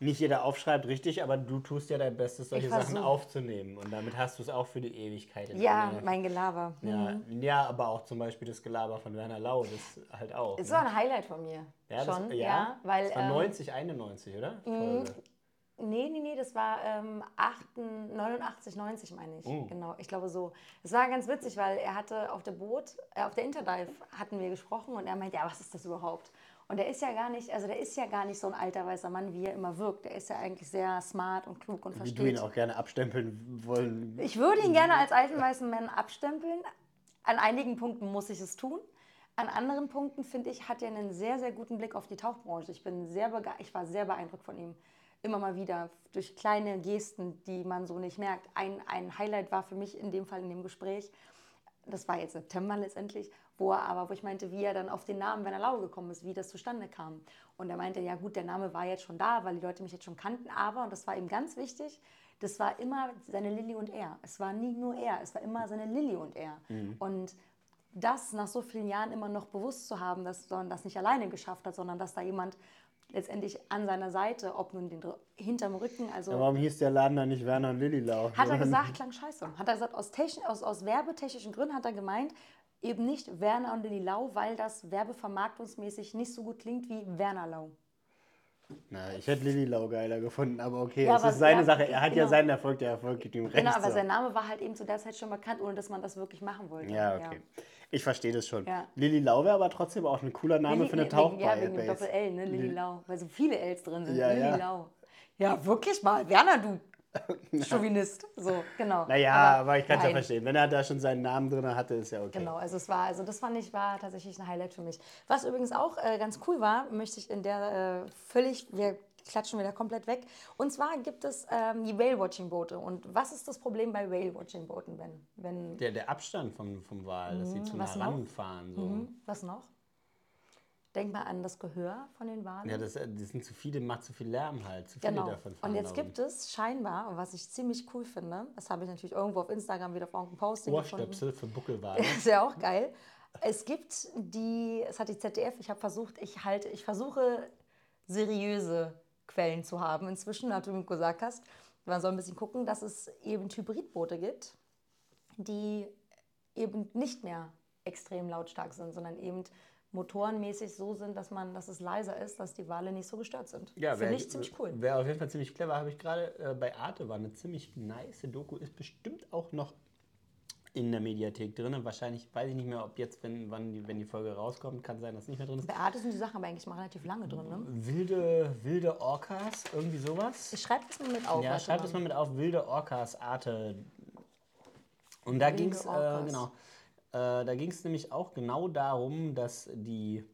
Nicht jeder aufschreibt richtig, aber du tust ja dein Bestes, solche Sachen aufzunehmen. Und damit hast du es auch für die Ewigkeit. in Ja, Erinnerung. mein Gelaber. Ja, ja, aber auch zum Beispiel das Gelaber von Werner Lau, das halt auch. Es ne? war ein Highlight von mir. ja, das, schon, ja, ja, weil das war ähm, 90, 91, oder? Folge. Nee, nee, nee, das war ähm, 8, 89, 90 meine ich. Oh. Genau, ich glaube so. Es war ganz witzig, weil er hatte auf der Boot, äh, auf der Interdive hatten wir gesprochen und er meinte, ja, was ist das überhaupt? Und der ist ja gar nicht, also der ist ja gar nicht so ein alter weißer Mann, wie er immer wirkt. Der ist ja eigentlich sehr smart und klug und Wie versteht. du ihn auch gerne abstempeln wollen. Ich würde ihn gerne als alten weißen Mann abstempeln. An einigen Punkten muss ich es tun. An anderen Punkten, finde ich, hat er einen sehr, sehr guten Blick auf die Tauchbranche. Ich, bin sehr ich war sehr beeindruckt von ihm. Immer mal wieder durch kleine Gesten, die man so nicht merkt. Ein, ein Highlight war für mich in dem Fall in dem Gespräch, das war jetzt September letztendlich, wo er aber, wo ich meinte, wie er dann auf den Namen Werner Lau gekommen ist, wie das zustande kam. Und er meinte, ja gut, der Name war jetzt schon da, weil die Leute mich jetzt schon kannten, aber, und das war ihm ganz wichtig, das war immer seine Lilly und er. Es war nie nur er, es war immer seine Lilly und er. Und das nach so vielen Jahren immer noch bewusst zu haben, dass man das nicht alleine geschafft hat, sondern dass da jemand letztendlich an seiner Seite, ob nun den, hinterm Rücken, also Ja, warum hieß der Laden dann nicht Werner und Lillilau? hat er gesagt, klang scheiße. Hat er gesagt, aus, techn- aus, aus werbetechnischen Gründen hat er gemeint, eben nicht Werner und Lilly Lau, weil das werbevermarktungsmäßig nicht so gut klingt wie Werner Lau. Na, ich hätte Lillilau geiler gefunden, aber okay, Ja, es ist seine ja, Sache. Er hat ja genau. seinen Erfolg, der Erfolg gibt ihm recht. Genau, aber so. sein Name war halt eben zu der Zeit schon bekannt, ohne dass man das wirklich machen wollte. Ja, okay. Ich verstehe das schon. Ja. Lilly Lau wäre aber trotzdem auch ein cooler Name Lilly- für eine Tauchbase. Ja, wegen dem Doppel-L, ne? Lilly Lau. Weil so viele Ls drin sind. Ja, Lilly ja. Lau. Ja, wirklich mal. Werner, du Chauvinist. So, genau. Naja, aber, ich kann es ja verstehen. Wenn er da schon seinen Namen drin hatte, ist ja okay. Genau, also es war, also das fand ich war tatsächlich ein Highlight für mich. Was übrigens auch äh, ganz cool war, möchte ich in der äh, völlig, wir klatschen wieder komplett weg. Und zwar gibt es ähm, die Whale-Watching-Boote. Und was ist das Problem bei Whale-Watching-Booten, wenn, wenn Der, der Abstand vom, vom Wal, dass sie zu nah Mhm, was noch? ranfahren. So. hm, was noch? Denk mal an das Gehör von den Walen. Ja, das, das sind zu viele, macht zu viel Lärm halt. Zu viele Genau. davon fahren Und jetzt gibt es scheinbar, und was ich ziemlich cool finde, das habe ich natürlich irgendwo auf Instagram wieder vor einem Posting gefunden. Ohrstöpsel für Buckelwale. ist ja auch geil. Es gibt die, es hat die ZDF, ich habe versucht, ich halte, ich versuche seriöse Quellen zu haben inzwischen, nachdem du gesagt hast. Man soll ein bisschen gucken, dass es eben Hybridboote gibt, die eben nicht mehr extrem lautstark sind, sondern eben motorenmäßig so sind, dass man, dass es leiser ist, dass die Wale nicht so gestört sind. Ja, Finde ich ziemlich cool. Wäre auf jeden Fall ziemlich clever. Habe ich gerade äh, bei Arte war eine ziemlich nice Doku. Ist bestimmt auch noch in der Mediathek drin. Wahrscheinlich weiß ich nicht mehr, ob jetzt, wenn, wann die, wenn die Folge rauskommt, kann sein, dass es nicht mehr drin ist. Bei Arte sind die Sachen aber eigentlich mal relativ lange drin. Ne? Wilde, wilde Orcas, irgendwie sowas. Ich schreibe das mal mit auf. Ja, schreib mal. das mal mit auf, wilde Orcas, Arte. Und da ging es, äh, genau, äh, da ging es nämlich auch genau darum, dass die,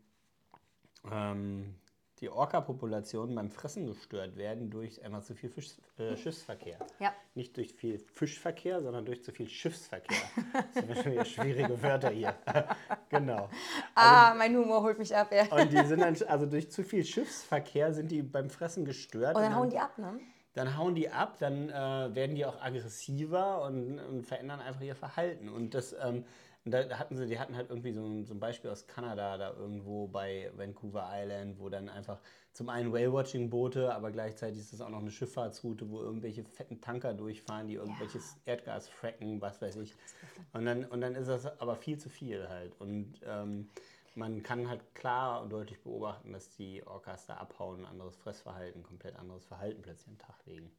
ähm, die Orca-Populationen beim Fressen gestört werden durch einmal zu viel Fisch, äh, Schiffsverkehr. Ja. Nicht durch viel Fischverkehr, sondern durch zu viel Schiffsverkehr. Das sind schon wieder schwierige Wörter hier. genau. Ah, mein Humor holt mich ab, ja. Und die sind dann, also durch zu viel Schiffsverkehr sind die beim Fressen gestört. Und dann hauen die ab, ne? dann hauen die ab, dann äh, werden die auch aggressiver und, und verändern einfach ihr Verhalten. Und das ähm, Und da hatten sie, die hatten halt irgendwie so ein, so ein Beispiel aus Kanada, da irgendwo bei Vancouver Island, wo dann einfach zum einen Whale-Watching-Boote, aber gleichzeitig ist das auch noch eine Schifffahrtsroute, wo irgendwelche fetten Tanker durchfahren, die irgendwelches Erdgas fracken, was weiß ich. Und dann, und dann ist das aber viel zu viel halt. Und ähm, man kann halt klar und deutlich beobachten, dass die Orcas da abhauen, ein anderes Fressverhalten, komplett anderes Verhalten plötzlich den Tag legen.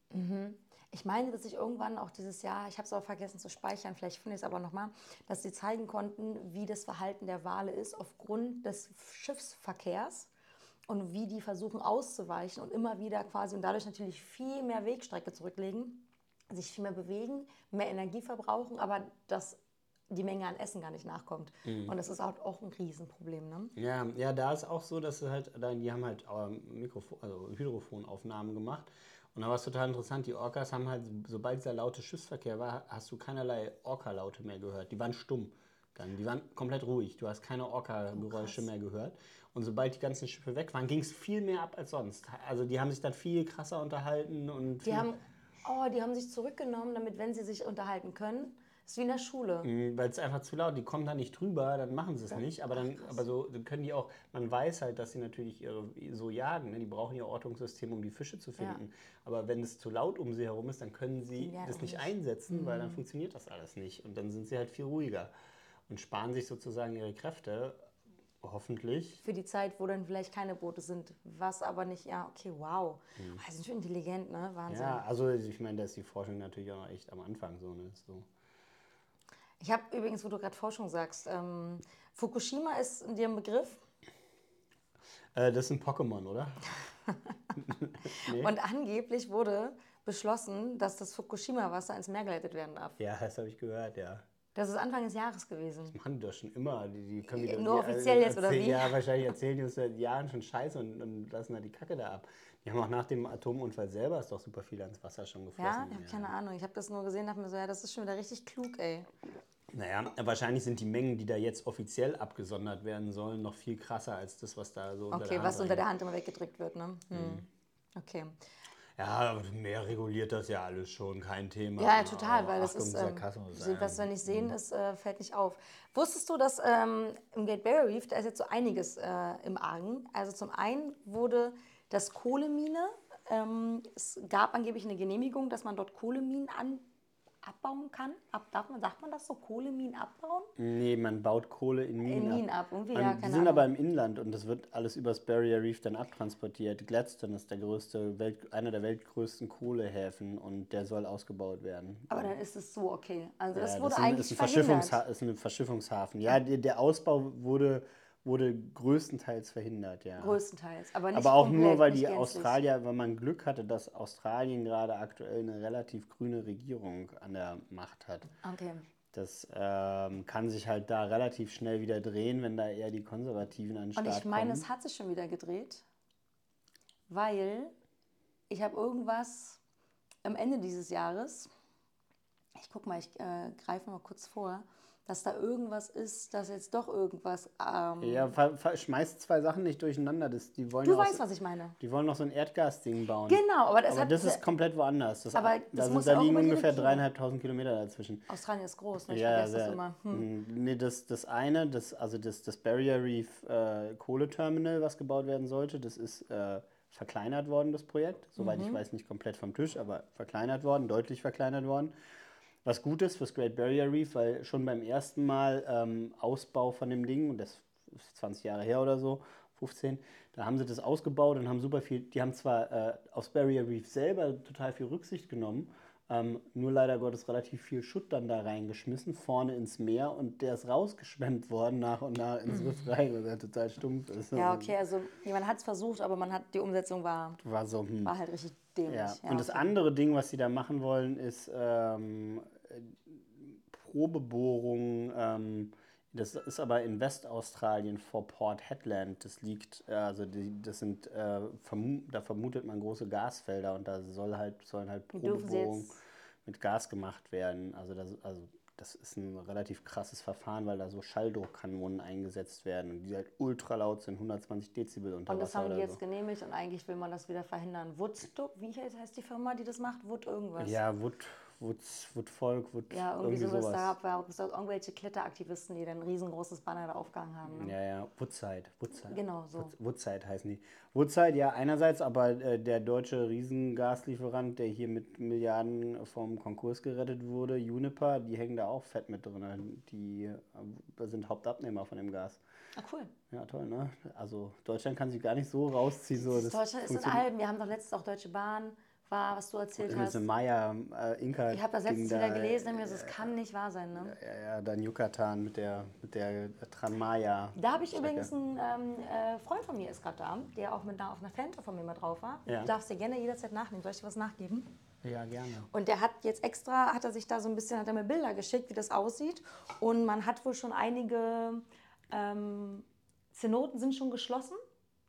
Ich meine, dass ich irgendwann auch dieses Jahr, ich habe es aber vergessen zu speichern, vielleicht finde ich es aber nochmal, dass sie zeigen konnten, wie das Verhalten der Wale ist aufgrund des Schiffsverkehrs und wie die versuchen auszuweichen und immer wieder quasi und dadurch natürlich viel mehr Wegstrecke zurücklegen, sich viel mehr bewegen, mehr Energie verbrauchen, aber dass die Menge an Essen gar nicht nachkommt. Und das ist auch, auch ein Riesenproblem. Ne? Ja, ja, da ist auch so, dass sie halt, die haben halt ähm, Mikrofon, also Hydrofonaufnahmen gemacht. Und da war es total interessant, die Orcas haben halt, sobald dieser laute Schiffsverkehr war, hast du keinerlei Orca-Laute mehr gehört. Die waren stumm. Dann, die waren komplett ruhig. Du hast keine Orca-Geräusche mehr gehört. Und sobald die ganzen Schiffe weg waren, ging es viel mehr ab als sonst. Also die haben sich dann viel krasser unterhalten und Die haben, oh, die haben sich zurückgenommen, damit, wenn sie sich unterhalten können, ist wie in der Schule. Mhm, Weil es einfach zu laut, die kommen da nicht drüber, dann machen sie es nicht. Aber dann, aber so dann können die auch, man weiß halt, dass sie natürlich ihre, so jagen. Ne? Die brauchen ihr Ortungssystem, um die Fische zu finden. Aber wenn es zu laut um sie herum ist, dann können sie werden das nicht einsetzen, weil dann funktioniert das alles nicht. Und dann sind sie halt viel ruhiger und sparen sich sozusagen ihre Kräfte. Hoffentlich. Für die Zeit, wo dann vielleicht keine Boote sind. Was aber nicht, ja, okay, wow. Ah, Die sind schon intelligent, ne? Wahnsinn. Ja, also ich meine, da ist die Forschung natürlich auch noch echt am Anfang so. Ne? so. Ich habe übrigens, wo du gerade Forschung sagst, ähm, Fukushima ist in dir ein Begriff. Äh, das ist ein Pokémon, oder? Und angeblich wurde beschlossen, dass das Fukushima-Wasser ins Meer geleitet werden darf. Ja, das habe ich gehört, ja. Das ist Anfang des Jahres gewesen. machen die das schon immer. Die, die können Äh, die, nur die, offiziell jetzt, oder wie? Ja, wahrscheinlich erzählen die uns seit Jahren schon Scheiße und, und lassen da die Kacke da ab. Die haben auch nach dem Atomunfall selber ist doch super viel ans Wasser schon geflossen. Ja, ich habe keine Ahnung. Ich habe das nur gesehen, dachte mir so, ja, das ist schon wieder richtig klug, ey. Naja, wahrscheinlich sind die Mengen, die da jetzt offiziell abgesondert werden sollen, noch viel krasser als das, was da so unter der Okay, Hand was unter der Hand immer weggedrückt wird, ne? Hm. Okay. Ja, aber mehr reguliert das ja alles schon, kein Thema. Ja, ja, total, weil das Achtung, ist, ähm, was wir nicht sehen, ist, äh, fällt nicht auf. Wusstest du, dass ähm, im Great Barrier Reef, da ist jetzt so einiges äh, im Argen. Also zum einen wurde das Kohlemine, ähm, es gab angeblich eine Genehmigung, dass man dort Kohleminen an, abbauen kann. Ab, darf man, sagt man das so, Kohleminen abbauen? Nee, man baut Kohle in Minen, In Minen ab, irgendwie, Man- ja, die sind Ahnung. aber im Inland und das wird alles übers Barrier Reef dann abtransportiert. Gladstone ist der größte, Welt, einer der weltgrößten Kohlehäfen und der soll ausgebaut werden. Aber dann ist es so okay. Also das Ja, wurde ist ein, eigentlich ist ein, Verschiffungsha verhindert. ist ein Verschiffungshafen. Ja, der, der Ausbau wurde, wurde größtenteils verhindert, ja. Größtenteils, aber nicht Aber auch komplett, nur, weil die. Australier, weil man Glück hatte, dass Australien gerade aktuell eine relativ grüne Regierung an der Macht hat. Okay. Das ähm, kann sich halt da relativ schnell wieder drehen, wenn da eher die Konservativen an den Und ich meine, kommen. es hat sich schon wieder gedreht, weil ich habe irgendwas am Ende dieses Jahres, ich guck mal, ich äh, greife mal kurz vor, dass da irgendwas ist, dass jetzt doch irgendwas. Ähm, ja, schmeißt zwei Sachen nicht durcheinander. Das, die wollen du weißt, so, was ich meine. Die wollen noch so ein Erdgasding bauen. Genau, aber das aber hat. das ist komplett woanders. Das, Aber da, das sind, muss da liegen ungefähr dreieinhalbtausend Kilometer dazwischen. Australien ist groß, ne? ich Ja, vergesse das sehr. immer. Hm. Mm, Nee, das, das eine, das, also das, das Barrier Reef äh, Kohleterminal, was gebaut werden sollte, das ist äh, verkleinert worden, das Projekt. Soweit Mhm. ich weiß, nicht komplett vom Tisch, aber verkleinert worden, deutlich verkleinert worden. Was gut ist fürs Great Barrier Reef, weil schon beim ersten Mal ähm, Ausbau von dem Ding, und das ist 20 Jahre her oder so, 15, da haben sie das ausgebaut und haben super viel, die haben zwar äh, aufs Barrier Reef selber total viel Rücksicht genommen, ähm, nur leider Gottes relativ viel Schutt dann da reingeschmissen, vorne ins Meer und der ist rausgeschwemmt worden nach und nach ins Riff rein, weil er total stumpf ist. Ja, okay, also man hat es versucht, aber man hat die Umsetzung war, War so, hm. war halt richtig dämlich. Ja. Ja, und das andere Ding, was sie da machen wollen, ist ähm, äh, Probebohrung. Ähm, das ist aber in Westaustralien vor Port Hedland. Das liegt, äh, also die, das sind, äh, vermu da vermutet man große Gasfelder und da soll halt, sollen halt Probebohrungen mit Gas gemacht werden. Also das, also das ist ein relativ krasses Verfahren, weil da so Schalldruckkanonen eingesetzt werden und die halt ultra laut sind, 120 Dezibel unter Und das Wasser haben die jetzt so. genehmigt und eigentlich will man das wieder verhindern. Woodstock, wie heißt die Firma, die das macht? Wood irgendwas. Ja, Wood, Wutz, Wuttvolk, Wutt, Ja, irgendwie, sowas. Da gab es irgendwelche Kletteraktivisten, die dann ein riesengroßes Banner da aufgehangen haben. Ne? Ja, ja, Woodside. Woodside. Genau, so. Woods- Woodside heißen die. Woodside, ja, einerseits, aber äh, der deutsche Riesengaslieferant, der hier mit Milliarden vom Konkurs gerettet wurde, Uniper, die hängen da auch fett mit drin. Die äh, sind Hauptabnehmer von dem Gas. Ah, cool. Ja, toll, ne? Also Deutschland kann sich gar nicht so rausziehen. So, Das Deutschland ist in Alben. Wir haben doch letztens auch Deutsche Bahn, war, was du erzählt hast. Maya, äh, Inka. Ich habe das letztens ging wieder da, gelesen mir so, das kann nicht wahr sein, ne? Ja, ja, dann Yucatan mit der, mit der Tranmaya. Da habe ich Strecke. übrigens einen ähm, äh, Freund von mir ist gerade da, der auch mit einer, auf einer Fanta von mir mal drauf war. Ja. Du darfst dir gerne jederzeit nachnehmen. Soll ich dir was nachgeben? Ja, gerne. Und der hat jetzt extra, hat er sich da so ein bisschen, hat er mir Bilder geschickt, wie das aussieht. Und man hat wohl schon einige ähm, Zenoten sind schon geschlossen.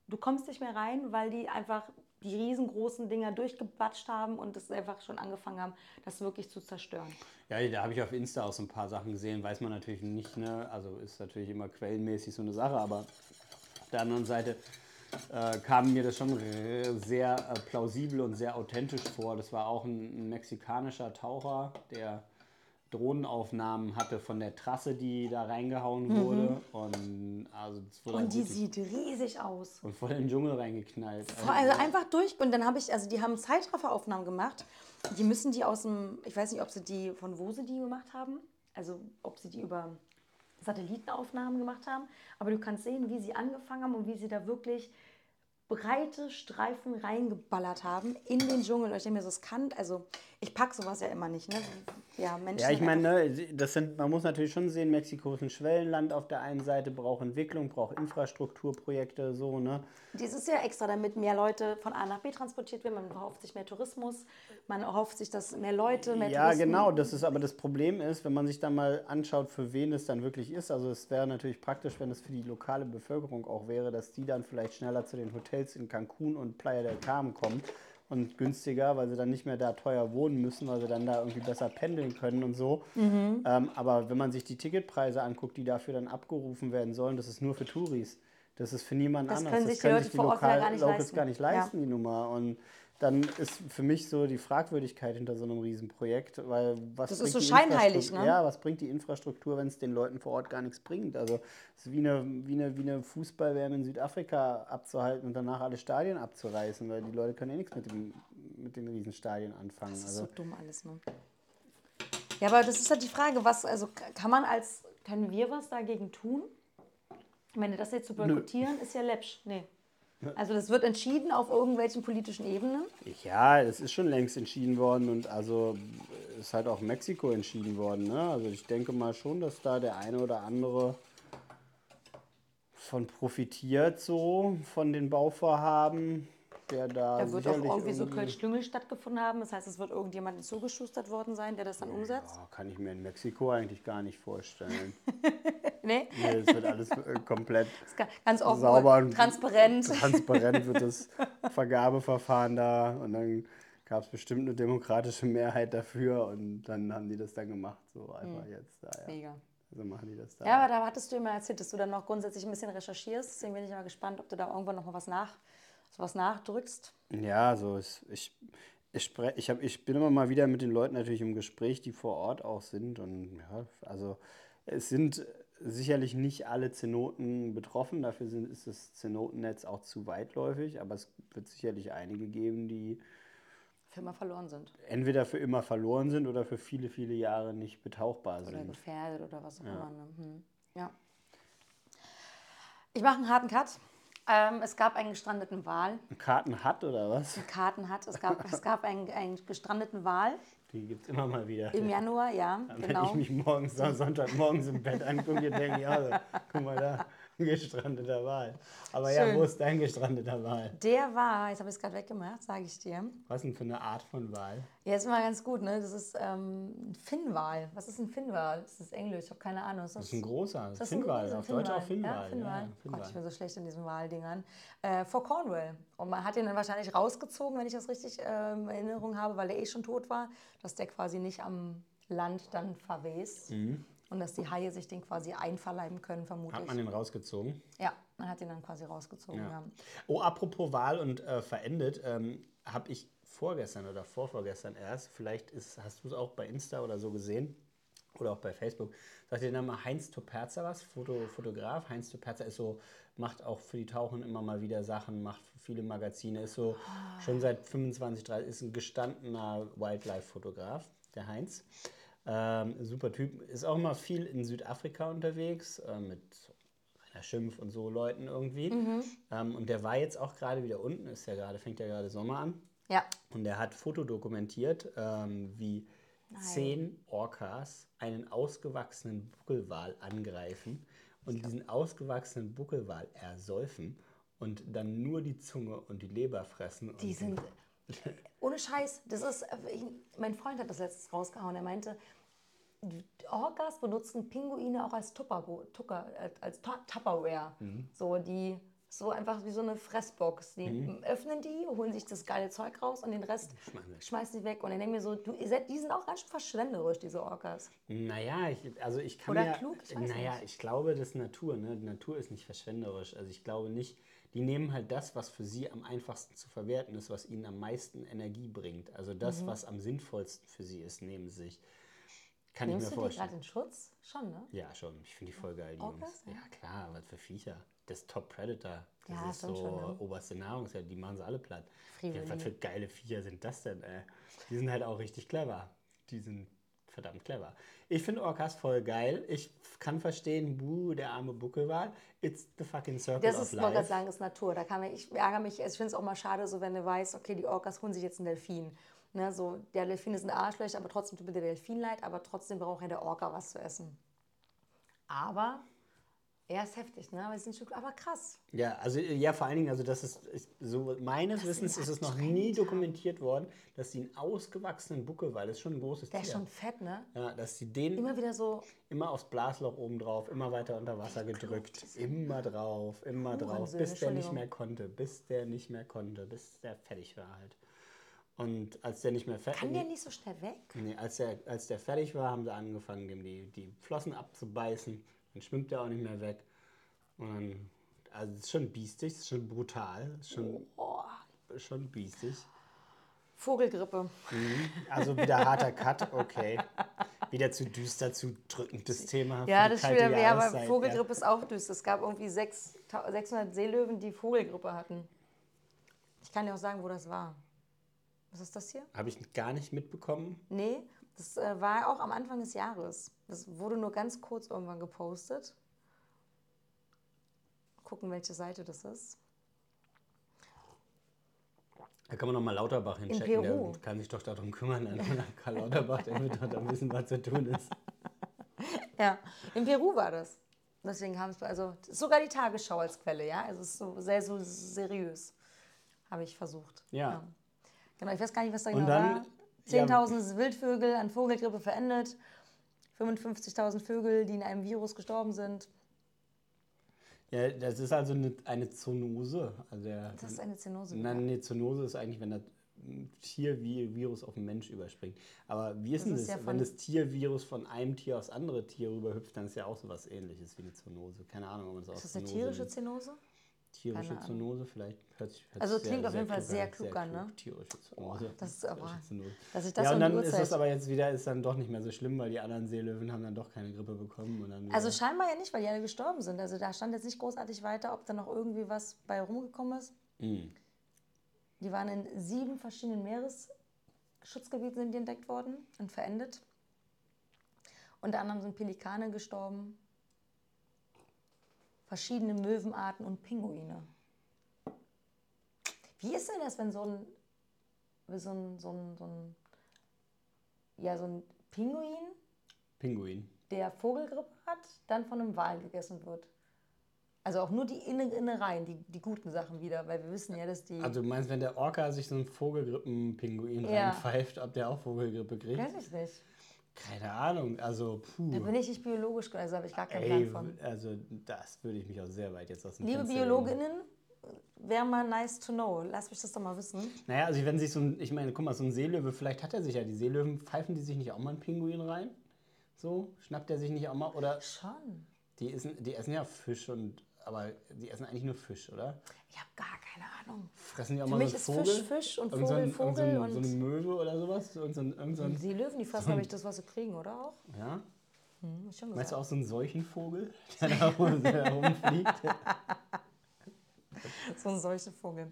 Du kommst nicht mehr rein, weil die einfach die riesengroßen Dinger durchgebatscht haben und es einfach schon angefangen haben, das wirklich zu zerstören. Ja, da habe ich auf Insta auch so ein paar Sachen gesehen, weiß man natürlich nicht, ne? Also ist natürlich immer quellenmäßig so eine Sache, aber auf der anderen Seite äh, kam mir das schon sehr äh, plausibel und sehr authentisch vor. Das war auch ein, ein mexikanischer Taucher, der Drohnenaufnahmen hatte von der Trasse, die da reingehauen wurde. Und, also, wurde Mhm. Und halt die wirklich- sieht riesig aus. und voll in den Dschungel reingeknallt. Also einfach durch. Und dann habe ich, also die haben Zeitrafferaufnahmen gemacht. Die müssen die aus dem, ich weiß nicht, ob sie die, von wo sie die gemacht haben. Also ob sie die über Satellitenaufnahmen gemacht haben. Aber du kannst sehen, wie sie angefangen haben und wie sie da wirklich breite Streifen reingeballert haben in den Dschungel. Und ich denke mir so, es kann, also ich packe sowas ja immer nicht, ne? Ja, Menschen. Ja, ich sind meine, ne, das sind, man muss natürlich schon sehen, Mexiko ist ein Schwellenland auf der einen Seite, braucht Entwicklung, braucht Infrastrukturprojekte, so, ne? Das ist ja extra, damit mehr Leute von A nach B transportiert werden. Man erhofft sich mehr Tourismus, man erhofft sich, dass mehr Leute, mehr Ja, Touristen. genau, das ist aber das Problem ist, wenn man sich dann mal anschaut, für wen es dann wirklich ist. Also es wäre natürlich praktisch, wenn es für die lokale Bevölkerung auch wäre, dass die dann vielleicht schneller zu den Hotels in Cancun und Playa del Carmen kommen und günstiger, weil sie dann nicht mehr da teuer wohnen müssen, weil sie dann da irgendwie besser pendeln können und so. Mhm. Ähm, aber wenn man sich die Ticketpreise anguckt, die dafür dann abgerufen werden sollen, das ist nur für Touris. Das ist für niemand Das anders. können sich die Leute vor Ort ja gar nicht Locals leisten. gar nicht Ja. leisten, die Nummer. Und dann ist für mich so die Fragwürdigkeit hinter so einem Riesenprojekt, weil was Das ist bringt so die scheinheilig, Infrastruktur- ne? Ja, was bringt die Infrastruktur, wenn es den Leuten vor Ort gar nichts bringt? Also es ist wie eine, wie eine, wie eine Fußball-WM in Südafrika abzuhalten und danach alle Stadien abzureißen, weil die Leute können eh nichts mit, dem, mit den Riesenstadien anfangen. Das ist Also, so dumm alles, ne? Ja, aber das ist halt die Frage, was, also kann man als, können wir was dagegen tun? Ich meine, das jetzt zu boykottieren, ist ja läppsch. Nee. Also das wird entschieden auf irgendwelchen politischen Ebenen. Ja, es ist schon längst entschieden worden und also ist halt auch Mexiko entschieden worden. Ne? Also ich denke mal schon, dass da der eine oder andere von profitiert, so von den Bauvorhaben, der da, Da wird auch irgendwie so Kölsch-Klüngel stattgefunden haben. Das heißt, es wird irgendjemand zugeschustert worden sein, der das dann umsetzt. Ja, kann ich mir in Mexiko eigentlich gar nicht vorstellen. Nee, nee, es wird alles äh, komplett das ganz offen, sauber und transparent. transparent wird das Vergabeverfahren da und dann gab es bestimmt eine demokratische Mehrheit dafür und dann haben die das dann gemacht, so einfach jetzt. Da, ja. Mega. Also machen die das da. Ja, aber da hattest du immer erzählt, dass du dann noch grundsätzlich ein bisschen recherchierst. Deswegen bin ich mal gespannt, ob du da irgendwann noch mal was, nach, so was nachdrückst. Ja, so ist, ich, ich, spre- ich, hab, ich bin immer mal wieder mit den Leuten natürlich im Gespräch, die vor Ort auch sind. Und ja, also es sind sicherlich nicht alle Zenoten betroffen. Dafür sind, ist das Zenotennetz auch zu weitläufig. Aber es wird sicherlich einige geben, die Für immer verloren sind. entweder für immer verloren sind oder für viele, viele Jahre nicht betauchbar Oder sind. gefährdet oder was auch immer. Ne? Hm. Ja. Ich mache einen harten Cut. Ähm, es gab einen gestrandeten Wal. Karten hat oder was? Karten hat. Es gab, es gab einen, einen gestrandeten Wal Die gibt es immer mal wieder. im Januar, ja, Wenn ich genau. mich morgens, Son- Sonntagmorgens im Bett angucke, denke ich, also, guck mal da, gestrandeter Wal. Aber ja, Schön. wo ist dein gestrandeter Wal? Der war, jetzt habe ich es gerade weggemacht, sage ich dir. Was denn für eine Art von Wal? Ja, ist immer ganz gut, ne? Das ist ähm, ein Finnwal. Was ist ein Finnwal? Das ist Englisch, ich habe keine Ahnung. Ist Das ist ein großer Ist das ein Finnwal, großer auf Deutsch auch Finnwal? Finnwal. Ja, Finnwal. ja, Gott, ich Finnwal. bin so schlecht in diesen Waldingern. Äh, vor Cornwall. Und man hat ihn dann wahrscheinlich rausgezogen, wenn ich das richtig ähm, in Erinnerung habe, weil er eh schon tot war, dass der quasi nicht am Land dann verwest. Mhm. Und dass die Haie sich den quasi einverleiben können, vermutlich. Hat man den rausgezogen? ja, man hat ihn dann quasi rausgezogen. Ja. Oh, apropos Wahl und äh, verendet, ähm, habe ich vorgestern oder vorvorgestern erst, vielleicht ist, hast du es auch bei Insta oder so gesehen oder auch bei Facebook, sagt der Name Heinz Toperzer was, Foto, Fotograf. Heinz Toperzer ist so, macht auch für die Tauchen immer mal wieder Sachen, macht viele Magazine, ist so schon seit 25, 30, ist ein gestandener Wildlife-Fotograf, der Heinz. Ähm, super Typ, ist auch immer viel in Südafrika unterwegs, äh, mit Rainer Schimpf und so Leuten irgendwie. Ähm, und der war jetzt auch gerade wieder unten, ist ja gerade, fängt ja gerade Sommer an. Ja. Und er hat fotodokumentiert, ähm, wie zehn Orcas einen ausgewachsenen Buckelwal angreifen und diesen ausgewachsenen Buckelwal ersäufen und dann nur die Zunge und die Leber fressen. Und Die sind. Ohne Scheiß, das ist. Ich, mein Freund hat das letztens rausgehauen. Er meinte, Orcas benutzen Pinguine auch als Tupperbo- Tucker, äh, als Tu- Tupperware. Mhm. So, die. So einfach wie so eine Fressbox. Die öffnen die, holen sich das geile Zeug raus und den Rest Schmeißen sie weg. Und dann denke ich mir so, du, die sind auch ganz schön verschwenderisch, diese Orcas. Naja, ich, also ich kann Oder mir, klug, ich weiß naja, nicht. ich glaube, das ist Natur, ne? Die Natur ist nicht verschwenderisch. Also ich glaube nicht, die nehmen halt das, was für sie am einfachsten zu verwerten ist, was ihnen am meisten Energie bringt. Also das, Mhm. was am sinnvollsten für sie ist, nehmen sie sich. Kann Nimmst ich du mir die vorstellen. gerade in Schutz? Schon, ne? Ja, schon. Ich finde die voll geil, die Orcas, Jungs. Ja, klar, was für Viecher. Das Top Predator. Das Ja, ist so schon, ne? oberste Nahrungskette, die machen sie alle platt. Ja, was für geile Viecher sind das denn, ey? Die sind halt auch richtig clever. Die sind verdammt clever. Ich finde Orcas voll geil. Ich kann verstehen, buh, der arme Buckelwal. It's the fucking circle Das of ist, gerade life. sagen, ist Natur. Da kann man, ich ärgere mich, ich finde es auch mal schade, so wenn du weißt, okay, die Orcas holen sich jetzt einen Delfin. Ne, so, der Delfin ist ein Arschloch, aber trotzdem tut mir der Delfin leid, aber trotzdem braucht ja der Orca was zu essen. Aber er ist heftig, ne? Aber, ist ein Stück, aber krass. Ja, also ja, vor allen Dingen, also das ist, ist so meines Wissens ist es noch nie dokumentiert worden, dass die einen ausgewachsenen Buckelwal, das ist schon ein großes Der Tier. ist schon fett, ne? ja, dass die den Immer wieder so, Immer aufs Blasloch oben drauf, immer weiter unter Wasser gedrückt, immer drauf, immer drauf, bis der nicht mehr konnte, bis der nicht mehr konnte, bis der fertig war halt. Und als der nicht mehr fertig kann der nicht so schnell weg? nee, als der, als der fertig war, haben sie angefangen, dem die, die Flossen abzubeißen. Dann schwimmt der auch nicht mehr weg. Und dann, also es ist schon biestig, es ist schon brutal, ist schon, Oh, schon biestig. Vogelgrippe. Also wieder harter Cut, okay. Wieder zu düster, zu drückendes Thema. Ja, das wieder, ja, aber Jahreszeit, ja. Vogelgrippe ist auch düster. Es gab irgendwie sechs- 600 Seelöwen, die Vogelgrippe hatten. Ich kann dir auch sagen, wo das war. Was ist das hier? Habe ich gar nicht mitbekommen. Nee, das äh, war auch am Anfang des Jahres. Das wurde nur ganz kurz irgendwann gepostet. Gucken, welche Seite das ist. Da kann man noch mal Lauterbach hinchecken. Der kann sich doch darum kümmern. An Karl Lauterbach, der wird doch da wissen, was zu tun ist. Ja, in Peru war das. Deswegen haben es, also sogar die Tagesschau als Quelle, ja. Also es ist so sehr so seriös, habe ich versucht. Ja. Genau, ich weiß gar nicht, was da Und genau dann- war. Ja. 10.000 Wildvögel an Vogelgrippe verendet, 55.000 Vögel, die in einem Virus gestorben sind. Ja, das ist also eine, eine Zoonose. Also der, Das ist eine Zenose. Nein, eine Zoonose ist eigentlich, wenn das Tier wie Virus auf den Mensch überspringt. Aber wie ist Das denn ist das, ja wenn das Tiervirus von einem Tier aufs andere Tier rüberhüpft, dann ist ja auch sowas ähnliches wie eine Zoonose. Keine Ahnung, ob man das auch Ist das eine Zoonose tierische nennt. Tierische. Zoonose, vielleicht hört sich hört Also klingt auf jeden Fall sehr klug an, ne? Tierische Zoonose. das ist aber- dass ich das ja, und dann ist es aber jetzt wieder ist dann doch nicht mehr so schlimm, weil die anderen Seelöwen haben dann doch keine Grippe bekommen. Und dann wieder, Also scheinbar ja nicht, weil die alle gestorben sind. Also da stand jetzt nicht großartig weiter, ob da noch irgendwie was bei rumgekommen ist. Mm. Die waren in sieben verschiedenen Meeresschutzgebieten sind die entdeckt worden und verendet. Unter anderem sind Pelikane gestorben, verschiedene Möwenarten und Pinguine. Wie ist denn das, wenn so ein, so ein, so ein, so ein, ja, so ein Pinguin, Pinguin. der Vogelgrippe hat, dann von einem Wal gegessen wird? Also auch nur die Inne Innereien, die, die guten Sachen wieder, weil wir wissen ja, dass die... Also du meinst, wenn der Orca sich so einen Vogelgrippen-Pinguin Ja. reinpfeift, ob der auch Vogelgrippe kriegt? Weiß ich nicht. Keine Ahnung, also puh. Da bin ich nicht biologisch, also habe ich gar keinen Plan Ey, von. also das würde ich mich auch sehr weit jetzt aus dem Liebe Fenster. Biologinnen, wäre mal nice to know. Lass mich das doch mal wissen. Naja, also wenn sich so ein, ich meine, guck mal, so ein Seelöwe, vielleicht hat er sich ja, die Seelöwen, pfeifen die sich nicht auch mal einen Pinguin rein? So, schnappt er sich nicht auch mal, oder Schon. die essen, die essen ja Fisch und, aber die essen eigentlich nur Fisch, oder? Ich habe gar keine Ahnung. Fressen die auch Für mal mich so ist Vogel? Fisch Fisch und Irgend so Vogel ein- irgend Vogel so, ein, so und- eine Möwe oder sowas? Irgend so ein, irgend so ein, Die Löwen, die fressen, glaube ich, das, was sie kriegen, oder auch? ja? Hm, schon Meinst du gesagt. auch so einen Seuchenvogel, der da rum- der da rumfliegt? So ein solcher Vogel.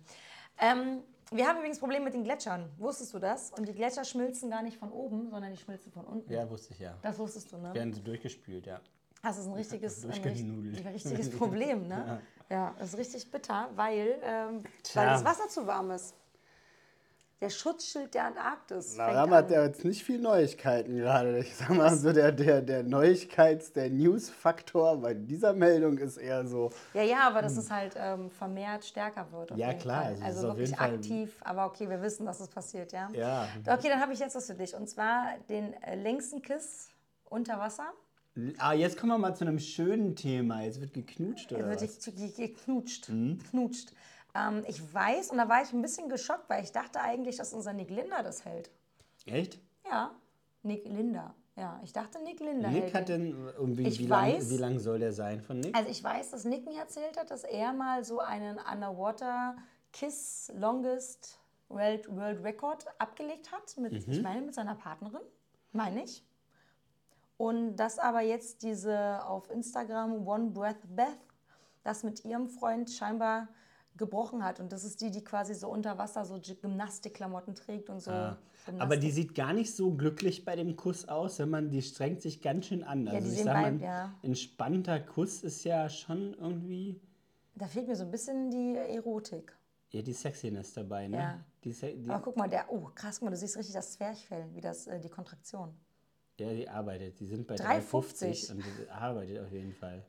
Ähm, wir haben übrigens Probleme mit den Gletschern. Wusstest du das? Und die Gletscher schmilzen gar nicht von oben, sondern die schmilzen von unten. Ja, wusste ich ja. Das wusstest du, ne? Werden so durchgespült, ja. Das ist ein richtiges, ein, ein richtiges Problem, ne? Ja, das ist richtig bitter, weil, ähm, weil das Wasser zu warm ist. Der Schutzschild der Antarktis. Na, fängt Ram hat ja jetzt nicht viel Neuigkeiten gerade. Ich sag mal so, der, der, der Neuigkeits-, der News-Faktor bei dieser Meldung ist eher so, Ja, ja, aber dass es halt ähm, vermehrt stärker wird. Ja, klar, also Also, wirklich aktiv, aber okay, wir wissen, dass es passiert, ja? ja. Okay, dann habe ich jetzt was für dich. Und zwar den äh, längsten Kiss unter Wasser. Ah, jetzt kommen wir mal zu einem schönen Thema. Jetzt wird geknutscht Er oder wird was? ge- ge- geknutscht. Mhm. Knutscht. Ähm, ich weiß, und da war ich ein bisschen geschockt, weil ich dachte eigentlich, dass unser Nick Linder das hält. Echt? Ja, Nick Linder. Ja, ich dachte, Nick Linder Nick hält hat den. denn, und wie, wie, lang, weiß- wie lang soll der sein von Nick? Also ich weiß, dass Nick mir erzählt hat, dass er mal so einen Underwater Kiss Longest World, World Record abgelegt hat. Mit, Mhm. Ich meine, mit seiner Partnerin. Meine ich. Und dass aber jetzt diese auf Instagram One Breath Beth das mit ihrem Freund scheinbar gebrochen hat. Und das ist die, die quasi so unter Wasser so Gymnastikklamotten trägt und so. Ah. Aber die sieht gar nicht so glücklich bei dem Kuss aus, wenn man, die strengt sich ganz schön an. Also die ich sag mal, ja. entspannter Kuss ist ja schon irgendwie, Da fehlt mir so ein bisschen die Erotik. ja, die Sexiness dabei, ne? Ja. Die, die, Aber guck mal, der, oh krass, guck mal, du siehst richtig das Zwerchfell, wie das, äh, die Kontraktion. Ja, die arbeitet. Die sind bei 3,50. 3,50 und die arbeitet auf jeden Fall.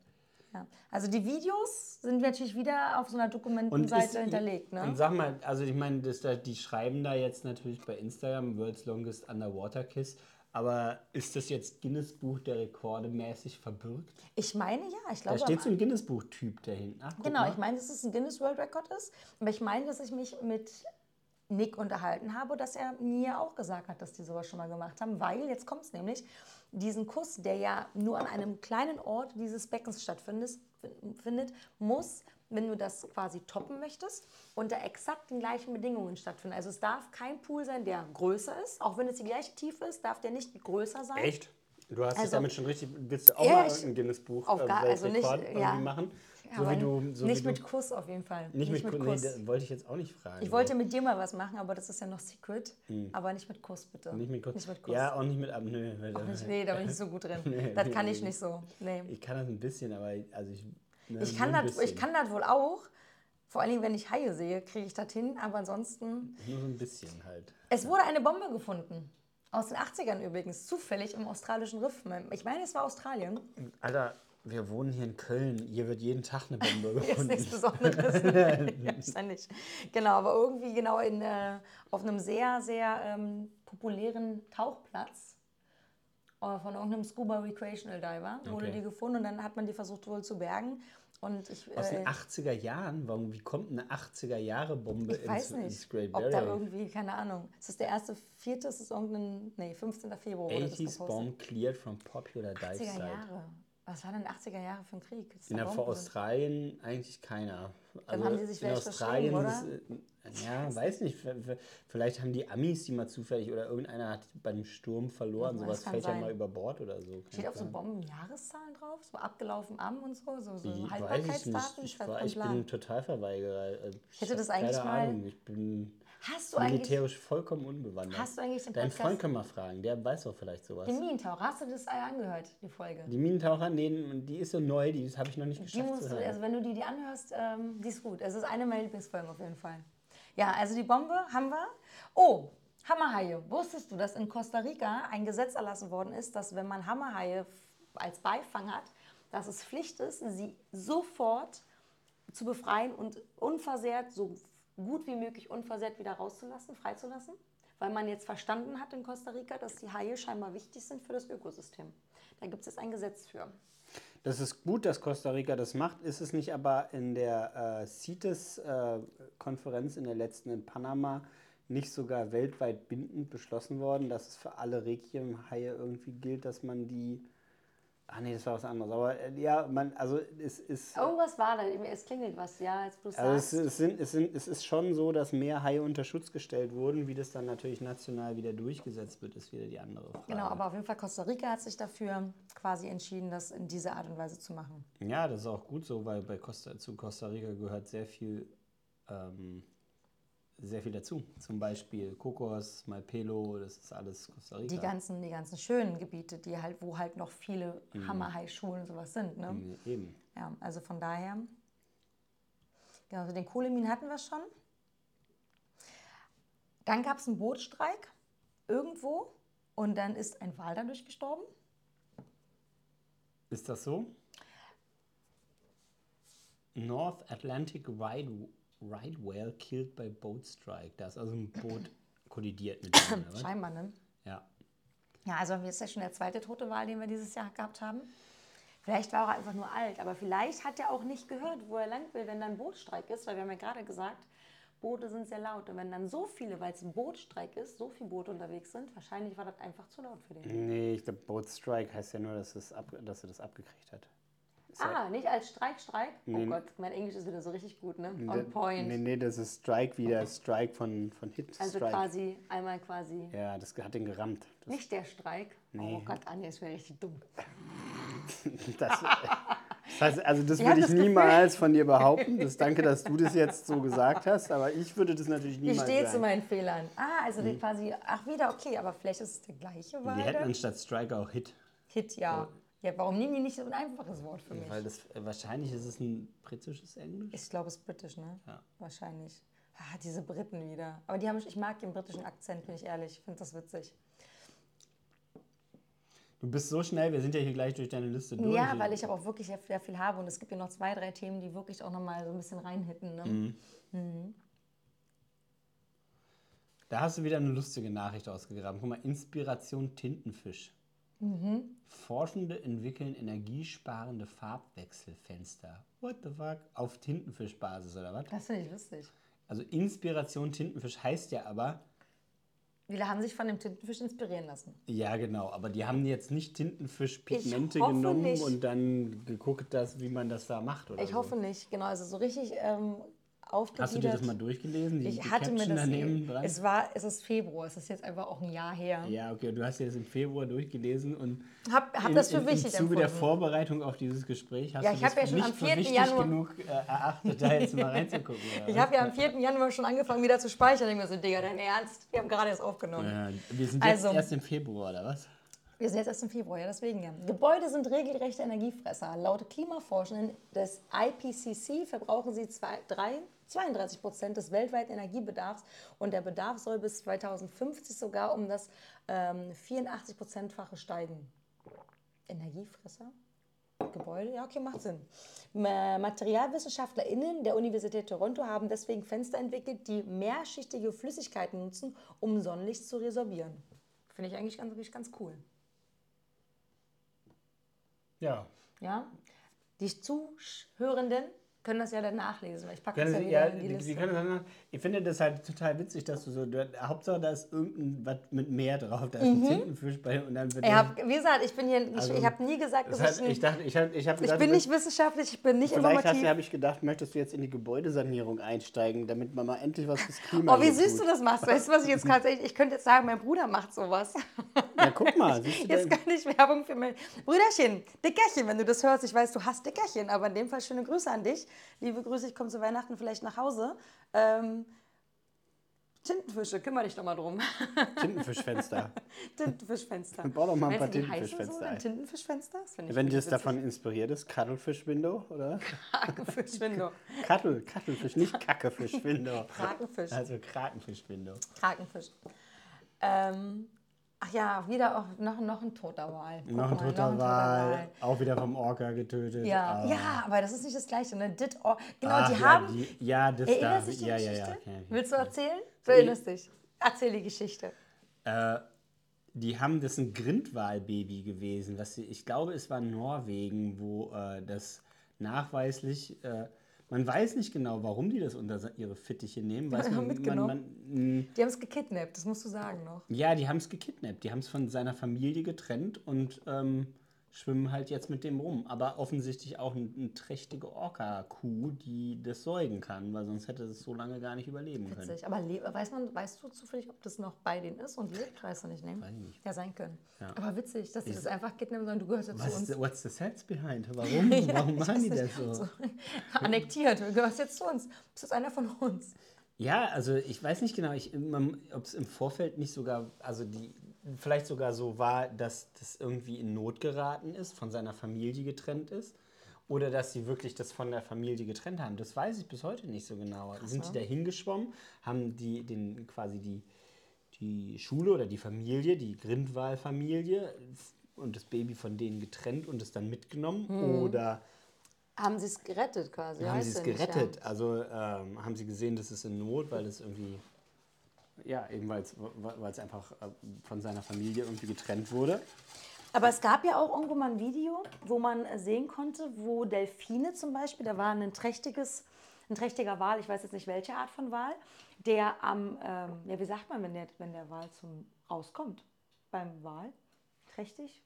Ja. Also die Videos sind natürlich wieder auf so einer Dokumentenseite hinterlegt. Ne? Und sag mal, also ich meine, das da, die schreiben da jetzt natürlich bei Instagram World's Longest Underwater Kiss, aber ist das jetzt Guinness Buch der Rekorde mäßig verbürgt? Ich meine ja, ich Da glaube. steht so ein Guinness Buch Typ da hinten. Ach, genau, mal. ich meine, dass es ein Guinness World Record ist. Aber ich meine, dass ich mich mit Nick unterhalten habe, dass er mir auch gesagt hat, dass die sowas schon mal gemacht haben, weil jetzt kommt es nämlich, diesen Kuss, der ja nur an einem kleinen Ort dieses Beckens stattfindet, findet, muss, wenn du das quasi toppen möchtest, unter exakt den gleichen Bedingungen stattfinden. Also es darf kein Pool sein, der größer ist, auch wenn es die gleiche Tiefe ist, darf der nicht größer sein. Echt? Du hast es Also- damit schon richtig. Willst du auch Ja, mal ich- irgendein Guinness Buch auf gar- also nicht- ja. machen? Ja, so wie du, so nicht wie mit du, Kuss auf jeden Fall. nicht mit, Kuss. Nee, das wollte ich jetzt auch nicht fragen. Ich wollte mit dir mal was machen, aber das ist ja noch Secret. Aber nicht mit Kuss, bitte. Nicht mit Kuss. Nicht mit Kuss. Ja, auch nicht mit ab. Nö, weil- Auch nicht, nee, da bin ich nicht so gut drin. Nee, das nee, kann ich nee. nicht so. Nee. Ich kann das ein bisschen, aber also ich. ne, Ich kann, das, ich kann das wohl auch. Vor allen Dingen, wenn ich Haie sehe, kriege ich das hin. Aber ansonsten. Nur so ein bisschen halt. Es wurde eine Bombe gefunden. Aus den 80ern übrigens. Zufällig im australischen Riff. Ich meine, es war Australien. Alter, wir wohnen hier in Köln. Hier wird jeden Tag eine Bombe gefunden. nichts Besonderes. ja, wahrscheinlich. Genau, aber irgendwie genau in, äh, auf einem sehr, sehr ähm, populären Tauchplatz äh, von irgendeinem Scuba Recreational Diver wurde Okay. die gefunden und dann hat man die versucht wohl zu bergen. Und ich, Aus äh, den 80er Jahren? Warum, wie kommt eine 80er Jahre Bombe ich weiß ins, nicht, ins Great ob da Barrier? irgendwie, keine Ahnung. Ist das der erste, vierte, ist es irgendein, nee, 15. Februar wurde das 80s gepostet. bomb cleared from popular dive 80er site. Jahre. Was war denn 80er Jahre für ein Krieg? Das In der vor Australien eigentlich keiner. Dann haben die sich in Australien verschrieben, ist, äh, ja, weiß nicht. Vielleicht haben die Amis die mal zufällig oder irgendeiner hat beim Sturm verloren. Ja, Sowas das fällt ja sein. mal über Bord oder so. Steht auf so sein. Bomben Jahreszahlen drauf? So abgelaufen am und so? So, so Die- weiß ich Haltbarkeitsdaten? nicht. Ich, war, ich bin Totalverweigerer. Äh, Ich hätte das eigentlich mal- Ahnung. Ich bin Hast du eigentlich militärisch vollkommen unbewandert. Hast du eigentlich den Deinen Podcast- Freund können wir fragen, der weiß doch vielleicht sowas. den Minentaucher? Hast du das angehört, die Folge? Die Minentaucher, nee, die ist so neu, die habe ich noch nicht Die geschafft musst zu du, hören. also wenn du die, die anhörst, ähm, die ist gut. Es ist eine meiner Lieblingsfolgen auf jeden Fall. Ja, also die Bombe haben wir. Oh, Hammerhaie. Wusstest du, dass in Costa Rica ein Gesetz erlassen worden ist, dass wenn man Hammerhaie als Beifang hat, dass es Pflicht ist, sie sofort zu befreien und unversehrt, so gut wie möglich unversehrt wieder rauszulassen, freizulassen? Weil man jetzt verstanden hat in Costa Rica, dass die Haie scheinbar wichtig sind für das Ökosystem. Da gibt es jetzt ein Gesetz für. Das ist gut, dass Costa Rica das macht. Ist es nicht aber in der äh, CITES-Konferenz in der letzten in Panama nicht sogar weltweit bindend beschlossen worden, dass es für alle Requiem-Haie irgendwie gilt, dass man die Ach nee, das war was anderes. Aber äh, ja, man, also es ist. Irgendwas war da, es klingelt was, ja, jetzt bloß Also es, es, sind, es, sind, es ist schon so, dass mehr Haie unter Schutz gestellt wurden. Wie das dann natürlich national wieder durchgesetzt wird, ist wieder die andere Frage. Genau, aber auf jeden Fall Costa Rica hat sich dafür quasi entschieden, das in dieser Art und Weise zu machen. Ja, das ist auch gut so, weil bei Costa, zu Costa Rica gehört sehr viel, ähm, sehr viel dazu. Zum Beispiel Kokos, Malpelo, das ist alles Costa Rica. Die ganzen, die ganzen schönen Gebiete, die halt, wo halt noch viele Hammerhai-Schulen und sowas sind. Ne? Mhm, Eben. Ja, also von daher. Genau, also den Kohlemin hatten wir schon. Dann gab es einen Bootstreik irgendwo und dann ist ein Wal dadurch gestorben. Ist das so? North Atlantic Right, right Whale killed by boat strike. Da ist also ein Boot kollidiert mit dem? Scheinbar, ne? Ja. Ja, also jetzt ist ja schon der zweite tote Wal, den wir dieses Jahr gehabt haben. Vielleicht war er einfach nur alt, aber vielleicht hat er auch nicht gehört, wo er lang will, wenn dann Bootstreik ist, weil wir haben ja gerade gesagt, Boote sind sehr laut. Und wenn dann so viele, weil es ein Bootstreik ist, so viele Boote unterwegs sind, wahrscheinlich war das einfach zu laut für den. Nee, ich glaube, Boat Strike heißt ja nur, dass, es ab, dass er das abgekriegt hat. Ja- Ah, nicht als Streik, Streik? Nee. Oh Gott, mein Englisch ist wieder so richtig gut, ne? Nee, On point. Nee, nee, das ist Strike wie der Strike von, von Hit. also Strike. quasi, einmal quasi. Ja, das hat den gerammt. Das, Nicht der Streik. Nee. Oh Gott, Anja, ist mir richtig dumm. das, das heißt, also das Ich würde ich niemals von dir behaupten. Das danke, dass du das jetzt so gesagt hast, aber ich würde das natürlich Ich niemals stehe zu meinen Fehlern. Ah, also die quasi, ach wieder, okay, aber vielleicht ist es der gleiche Wal. Wir hätten anstatt Strike auch Hit. Hit, ja. Ja, warum nehmen die nicht so ein einfaches Wort für mich? Weil das äh, wahrscheinlich ist es ein britisches Englisch. Ich glaube, es ist britisch, ne? Ja. Wahrscheinlich. Ah, diese Briten wieder. Aber die haben, ich mag den britischen Akzent, bin ich ehrlich. Ich finde das witzig. Du bist so schnell, wir sind ja hier gleich durch deine Liste durch. Ja, weil ich aber auch wirklich sehr, viel habe und es gibt ja noch zwei, drei Themen, die wirklich auch nochmal so ein bisschen reinhitten. Ne? Mhm. Da hast du wieder eine lustige Nachricht ausgegraben. Guck mal, Inspiration Tintenfisch. Mhm. Forschende entwickeln energiesparende Farbwechselfenster. What the fuck? Auf Tintenfischbasis oder was? Das finde ich lustig. Also Inspiration Tintenfisch heißt ja aber, Viele haben sich von dem Tintenfisch inspirieren lassen. ja genau, aber die haben jetzt nicht Tintenfischpigmente genommen nicht. und dann geguckt, dass, wie man das da macht oder Ich so. hoffe nicht, genau. Also so richtig ähm, aufgegliedert. Hast du dir das mal durchgelesen? Die, Ich die hatte mir Caption das. daneben dran? Es war, es ist Februar, es ist jetzt einfach auch ein Jahr her. Ja, okay, du hast dir das im Februar durchgelesen und Hab, hab in, das für in, wichtig im Zuge der empfunden. Vorbereitung auf dieses Gespräch hast Ja, du ich das hab ja schon am für 4. wichtig Januar- genug äh, erachtet, da jetzt mal reinzugucken. Ich habe ja am 4. Januar schon angefangen, wieder zu speichern. Ich mir so, Digga, dein Ernst? Wir haben gerade erst aufgenommen. ja, wir sind Also- jetzt erst im Februar, oder was? Wir sind jetzt erst im Februar, ja, deswegen ja. Gebäude sind regelrechte Energiefresser. Laut Klimaforschenden des IPCC verbrauchen sie zwei, drei, 32 Prozent des weltweiten Energiebedarfs und der Bedarf soll bis 2050 sogar um das ähm, 84-Prozentfache steigen. Energiefresser? Gebäude? Ja, okay, macht Sinn. Ma- MaterialwissenschaftlerInnen der Universität Toronto haben deswegen Fenster entwickelt, die mehrschichtige Flüssigkeiten nutzen, um Sonnenlicht zu resorbieren. Finde ich eigentlich ganz, ganz cool. Ja. Ja? Die Zuhörenden können das ja dann nachlesen, weil ich packe Können das ja wieder ja, in die die, Liste. dann, ich finde das halt total witzig, dass du so, du, Hauptsache da ist irgendein was mit Meer drauf, da ist ein Tintenfisch bei und dann wird ich hab, wie gesagt, ich bin hier, ich, Also, ich habe nie gesagt, das dass heißt, ich, ich dachte, ich habe ich hab ich gedacht, bin nicht wissenschaftlich, ich bin nicht Vielleicht informativ. du, habe ich gedacht, möchtest du jetzt in die Gebäudesanierung einsteigen, damit man mal endlich was fürs Klima Oh, wie süß tut. du das machst. Weißt du, was ich jetzt gerade Ich könnte jetzt sagen, mein Bruder macht sowas. Ja, guck mal, Jetzt kann ich Werbung für mein Brüderchen, Dickerchen, wenn du das hörst. Ich weiß, du hast Dickerchen, aber in dem Fall schöne Grüße an dich. Liebe Grüße, ich komme zu Weihnachten vielleicht nach Hause. Ähm, Tintenfische, kümmere dich doch mal drum. Tintenfischfenster. Tintenfischfenster. Bau doch mal ein paar du, so Tintenfischfenster dann ein. Tintenfischfenster? Ich Wenn richtig das davon inspiriert ist, Cuttlefish-Window, oder? Krakenfisch-Window. Cuttle, nicht Kackefisch-Window. Krakenfisch. Also Krakenfisch-Window. Krakenfisch. Ähm, ach ja, wieder auch noch, noch ein toter Wal. Noch ein mal, toter Wal, auch wieder vom Orca getötet. Ja, Ah. ja, aber das ist nicht das Gleiche. Ne? Did or, genau, Ach, die ja, haben. Die, ja, das Erinnerst da. du dich die ja, Geschichte? ja, ja. Willst du erzählen? Du erinnerst dich. Erzähl die Geschichte. Äh, die haben das ein Grindwalbaby gewesen. Was sie, ich glaube, es war Norwegen, wo äh, das nachweislich. Äh, man weiß nicht genau, warum die das unter ihre Fittiche nehmen. Weiß man, man, Mitgenommen. man, mh, Die haben es gekidnappt, das musst du sagen noch. ja, die haben es gekidnappt. Die haben es von seiner Familie getrennt und ähm, schwimmen halt jetzt mit dem rum. Aber offensichtlich auch eine, eine trächtige Orca-Kuh, die das säugen kann, weil sonst hätte es so lange gar nicht überleben können. Witzig. Aber le- weiß, man, weißt du zufällig, ob das noch bei denen ist und lebt? Weißt du nicht, ne? Weiß ich nicht. Ja, sein können. Ja. Aber witzig, dass sie das einfach kidnappen sollen. Du gehörst ja zu Was, uns. what's the sense behind? Warum? Warum machen die das so? Annektiert. Du gehörst jetzt zu uns. Du bist jetzt einer von uns. Ja, also ich weiß nicht genau, ob es im Vorfeld nicht sogar, also die, vielleicht sogar so war, dass das irgendwie in Not geraten ist, von seiner Familie getrennt ist. Oder dass sie wirklich das von der Familie getrennt haben. Das weiß ich bis heute nicht so genau. Sind die da hingeschwommen, haben die den quasi die, die Schule oder die Familie, die Grindwal-Familie und das Baby von denen getrennt und es dann mitgenommen? Oder Haben sie es gerettet quasi? haben sie es du nicht, gerettet? Also ähm, haben sie gesehen, dass es in Not, weil es irgendwie, ja, eben weil es einfach äh, von seiner Familie irgendwie getrennt wurde. Aber es gab ja auch irgendwo mal ein Video, wo man äh, sehen konnte, wo Delfine zum Beispiel, da war ein trächtiges, ein trächtiger Wal, ich weiß jetzt nicht welche Art von Wal, der am, ähm, ja wie sagt man, wenn der, wenn der Wal zum rauskommt beim Wal? Trächtig?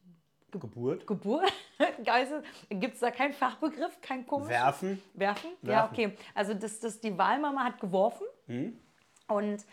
Geburt. Geburt? Gibt es da keinen Fachbegriff, kein komisch? Werfen. Werfen? Ja, Werfen. okay. Also das, das, die Walmama hat geworfen und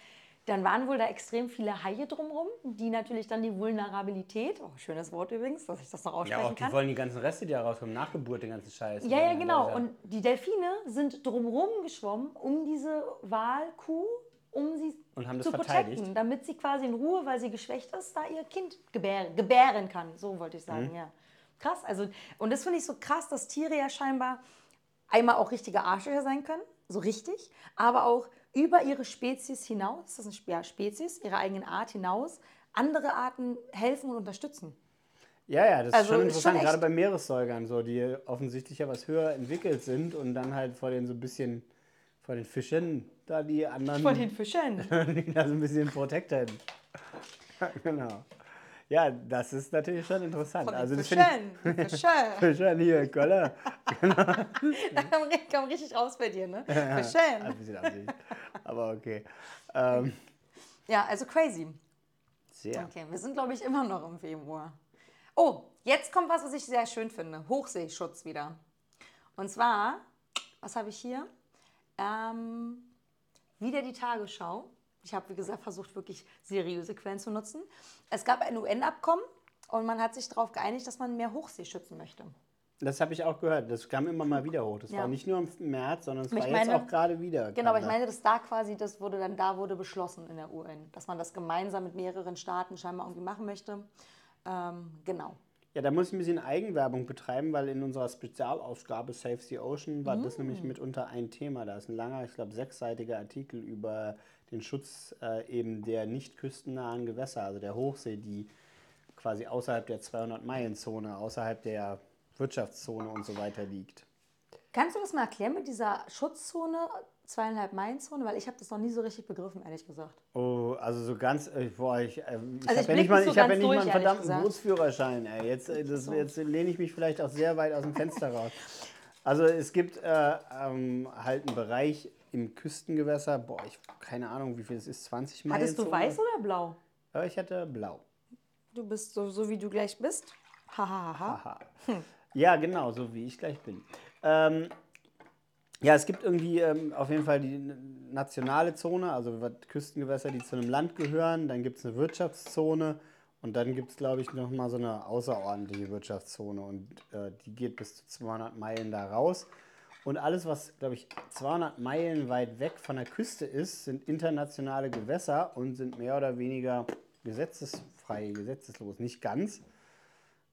dann waren wohl da extrem viele Haie drumherum, die natürlich dann die Vulnerabilität, oh, schönes Wort übrigens, dass ich das noch Ja, aussprechen auch die wollen die ganzen Reste, die da rauskommen, nach Geburt, den ganzen Scheiß. Ja, ja, genau. Und die Delfine sind drumherum geschwommen, um diese Walkuh, um sie zu protecten, damit sie quasi in Ruhe, weil sie geschwächt ist, da ihr Kind gebären, gebären kann. So wollte ich Mhm. sagen, ja. Krass. Also, und das finde ich so krass, dass Tiere ja scheinbar einmal auch richtige Arschlöcher sein können, so richtig, aber auch über ihre Spezies hinaus, das ist eine Spezies, ihre eigene Art hinaus, andere Arten helfen und unterstützen. Ja, ja, das Also ist schon ist interessant, schon gerade bei Meeressäugern, so, die offensichtlich ja was höher entwickelt sind und dann halt vor den so ein bisschen, vor den Fischen, da die anderen, Von den Fischen. die da so ein bisschen protecten. genau. Ja, das ist natürlich schon interessant. Von also das Fische. ich Fischen hier, Kölle. Da kam, kam richtig raus bei dir, ne? Fischen. Ein bisschen Absicht. Aber okay. Ähm, Ja, also crazy. sehr. Okay, wir sind, glaube ich, immer noch im Februar. Oh, jetzt kommt was, was ich sehr schön finde. Hochseeschutz wieder. Und zwar, was habe ich hier? Ähm, wieder die Tagesschau. Ich habe, wie gesagt, versucht, wirklich seriöse Quellen zu nutzen. Es gab ein UN-Abkommen und man hat sich darauf geeinigt, dass man mehr Hochsee schützen möchte. Das habe ich auch gehört. Das kam immer mal wieder hoch. Das Ja. war nicht nur im März, sondern es war meine- jetzt auch gerade wieder. Genau, aber ich meine, dass da quasi, das wurde dann da wurde beschlossen in der UN, dass man das gemeinsam mit mehreren Staaten scheinbar irgendwie machen möchte. Ähm, genau. Ja, da muss ich ein bisschen Eigenwerbung betreiben, weil in unserer Spezialausgabe Save the Ocean war das nämlich mitunter ein Thema. Da ist ein langer, ich glaube, sechsseitiger Artikel über den Schutz äh, eben der nicht küstennahen Gewässer, also der Hochsee, die quasi außerhalb der 200-Meilen-Zone, außerhalb der Wirtschaftszone und so weiter liegt. Kannst du das mal erklären mit dieser Schutzzone, zweieinhalb Meilen-Zone? Weil ich habe das noch nie so richtig begriffen, ehrlich gesagt. Oh, also so ganz, äh, boah, ich, äh, ich Also habe ich ja nicht mal, so ich hab ja nicht mal einen verdammten gesagt. Bootsführerschein. Ey. Jetzt, äh, das, jetzt lehne ich mich vielleicht auch sehr weit aus dem Fenster raus. Also es gibt äh, ähm, halt einen Bereich im Küstengewässer, boah, ich keine Ahnung, wie viel es ist, 20 Meilen. Hattest du weiß oder blau? Äh, ich hatte blau. Du bist so, so wie du gleich bist. Hahaha. Aha. Ja, genau, so wie ich gleich bin. Ähm, ja, es gibt irgendwie ähm, auf jeden Fall die nationale Zone, also Küstengewässer, die zu einem Land gehören. Dann gibt es eine Wirtschaftszone und dann gibt es, glaube ich, noch mal so eine außerordentliche Wirtschaftszone und äh, die geht bis zu 200 Meilen da raus. Und alles, was, glaube ich, 200 Meilen weit weg von der Küste ist, sind internationale Gewässer und sind mehr oder weniger gesetzesfrei, gesetzeslos. Nicht ganz,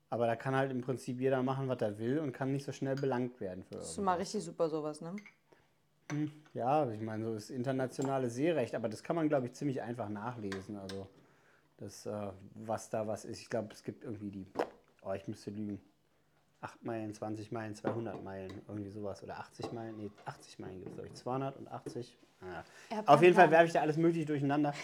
aber da kann halt im Prinzip jeder machen, was er will und kann nicht so schnell belangt werden für Das ist mal richtig super sowas, ne? Ja, ich meine, so ist internationale Seerecht, aber das kann man, glaube ich, ziemlich einfach nachlesen. Also, das, äh, was da was ist. Ich glaube, es gibt irgendwie die, oh, ich müsste lügen, 8 Meilen, 20 Meilen, 200 Meilen, irgendwie sowas. Oder 80 Meilen, nee, 80 Meilen gibt es, glaube ich, 280. Naja. Ihr habt Auf jeden Fall werfe ich da alles mögliche durcheinander.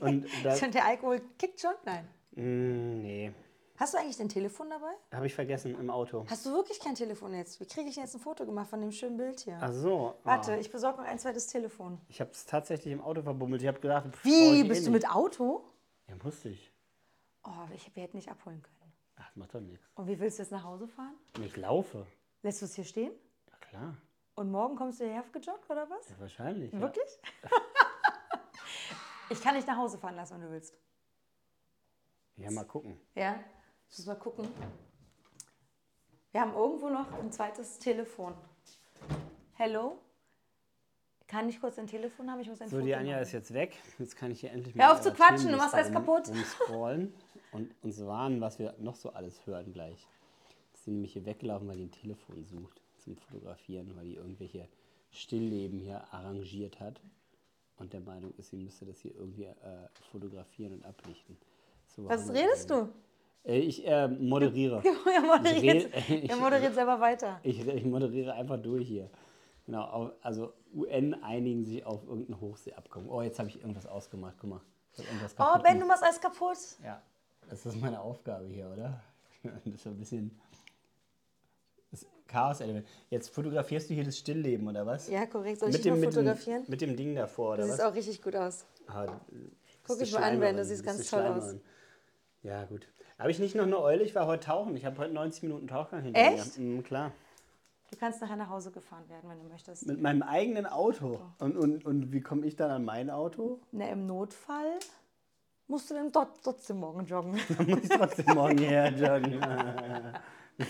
Und da, Und der Alkohol kickt schon? Nein. Mm, nee, Hast du eigentlich dein Telefon dabei? habe ich vergessen im Auto. Hast du wirklich kein Telefon jetzt? Wie kriege ich jetzt ein Foto gemacht von dem schönen Bild hier? Ach so. Warte, oh. ich besorge noch ein zweites Telefon. Ich habe es tatsächlich im Auto verbummelt. Ich habe gedacht, pff, Wie? ich eh Bist du mit Auto? Ja, musste ich. Oh, ich, wir hätten nicht abholen können. Ach, macht doch nichts. Und wie willst du jetzt nach Hause fahren? Ich laufe. Lässt du es hier stehen? Ja, klar. Und morgen kommst du hierher gejoggt oder was? Ja, wahrscheinlich. Ja. Wirklich? ich kann dich nach Hause fahren lassen, wenn du willst. ja, mal gucken. Ja? Ich muss mal gucken. Wir haben irgendwo noch ein zweites Telefon. Hello? Kann ich kurz ein Telefon haben? Ich muss ein So, Foto die Anja machen. ist jetzt weg. Jetzt kann ich hier endlich Hör auf zu quatschen, du machst alles kaputt. Umscrollen und uns warnen, was wir noch so alles hören gleich. Ist sie nämlich hier weggelaufen, weil die ein Telefon sucht zum Fotografieren, weil die irgendwelche Stillleben hier arrangiert hat und der Meinung ist, sie müsste das hier irgendwie äh, fotografieren und ablichten. So, Was haben wir- redest du? Äh, ich äh, moderiere. er moderiert, Ich red- er moderiert selber weiter. Ich, ich moderiere einfach durch hier. Genau, au- also UN einigen sich auf irgendein Hochseeabkommen. Oh, jetzt habe ich irgendwas ausgemacht. Guck mal. Ich irgendwas Oh, Ben, du machst alles kaputt. Ja, das ist meine Aufgabe hier, oder? Das ist ein bisschen das Chaos-Element. Jetzt fotografierst du hier das Stillleben, oder was? Ja, korrekt. Soll ich mit dich dem, mal mit, fotografieren? dem, mit dem Ding davor, oder siehst was? auch richtig gut aus. Ah, Guck dich mal an, Ben, du siehst ganz toll aus. Ja, gut. Habe ich nicht noch eine Eule? Ich war heute tauchen. Ich habe heute 90 Minuten Tauchgang hinter Echt? mir. Mhm, klar. Du kannst nachher nach Hause gefahren werden, wenn du möchtest. Mit meinem eigenen Auto. Und, und, und wie komme ich dann an mein Auto? Na, im Notfall musst du dann dort trotzdem morgen joggen. Dann muss ich trotzdem morgen hierher joggen.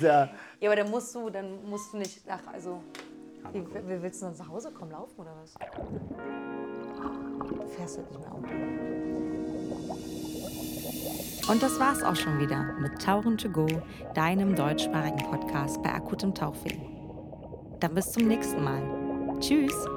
Ja, ja, aber dann musst du, dann musst du nicht nach, also, wie, wie willst du sonst nach Hause kommen, laufen oder was? Du fährst halt nicht mehr Auto. Und das war's auch schon wieder mit Tauchen to go, deinem deutschsprachigen Podcast bei akutem Tauchweh. Dann bis zum nächsten Mal. Tschüss!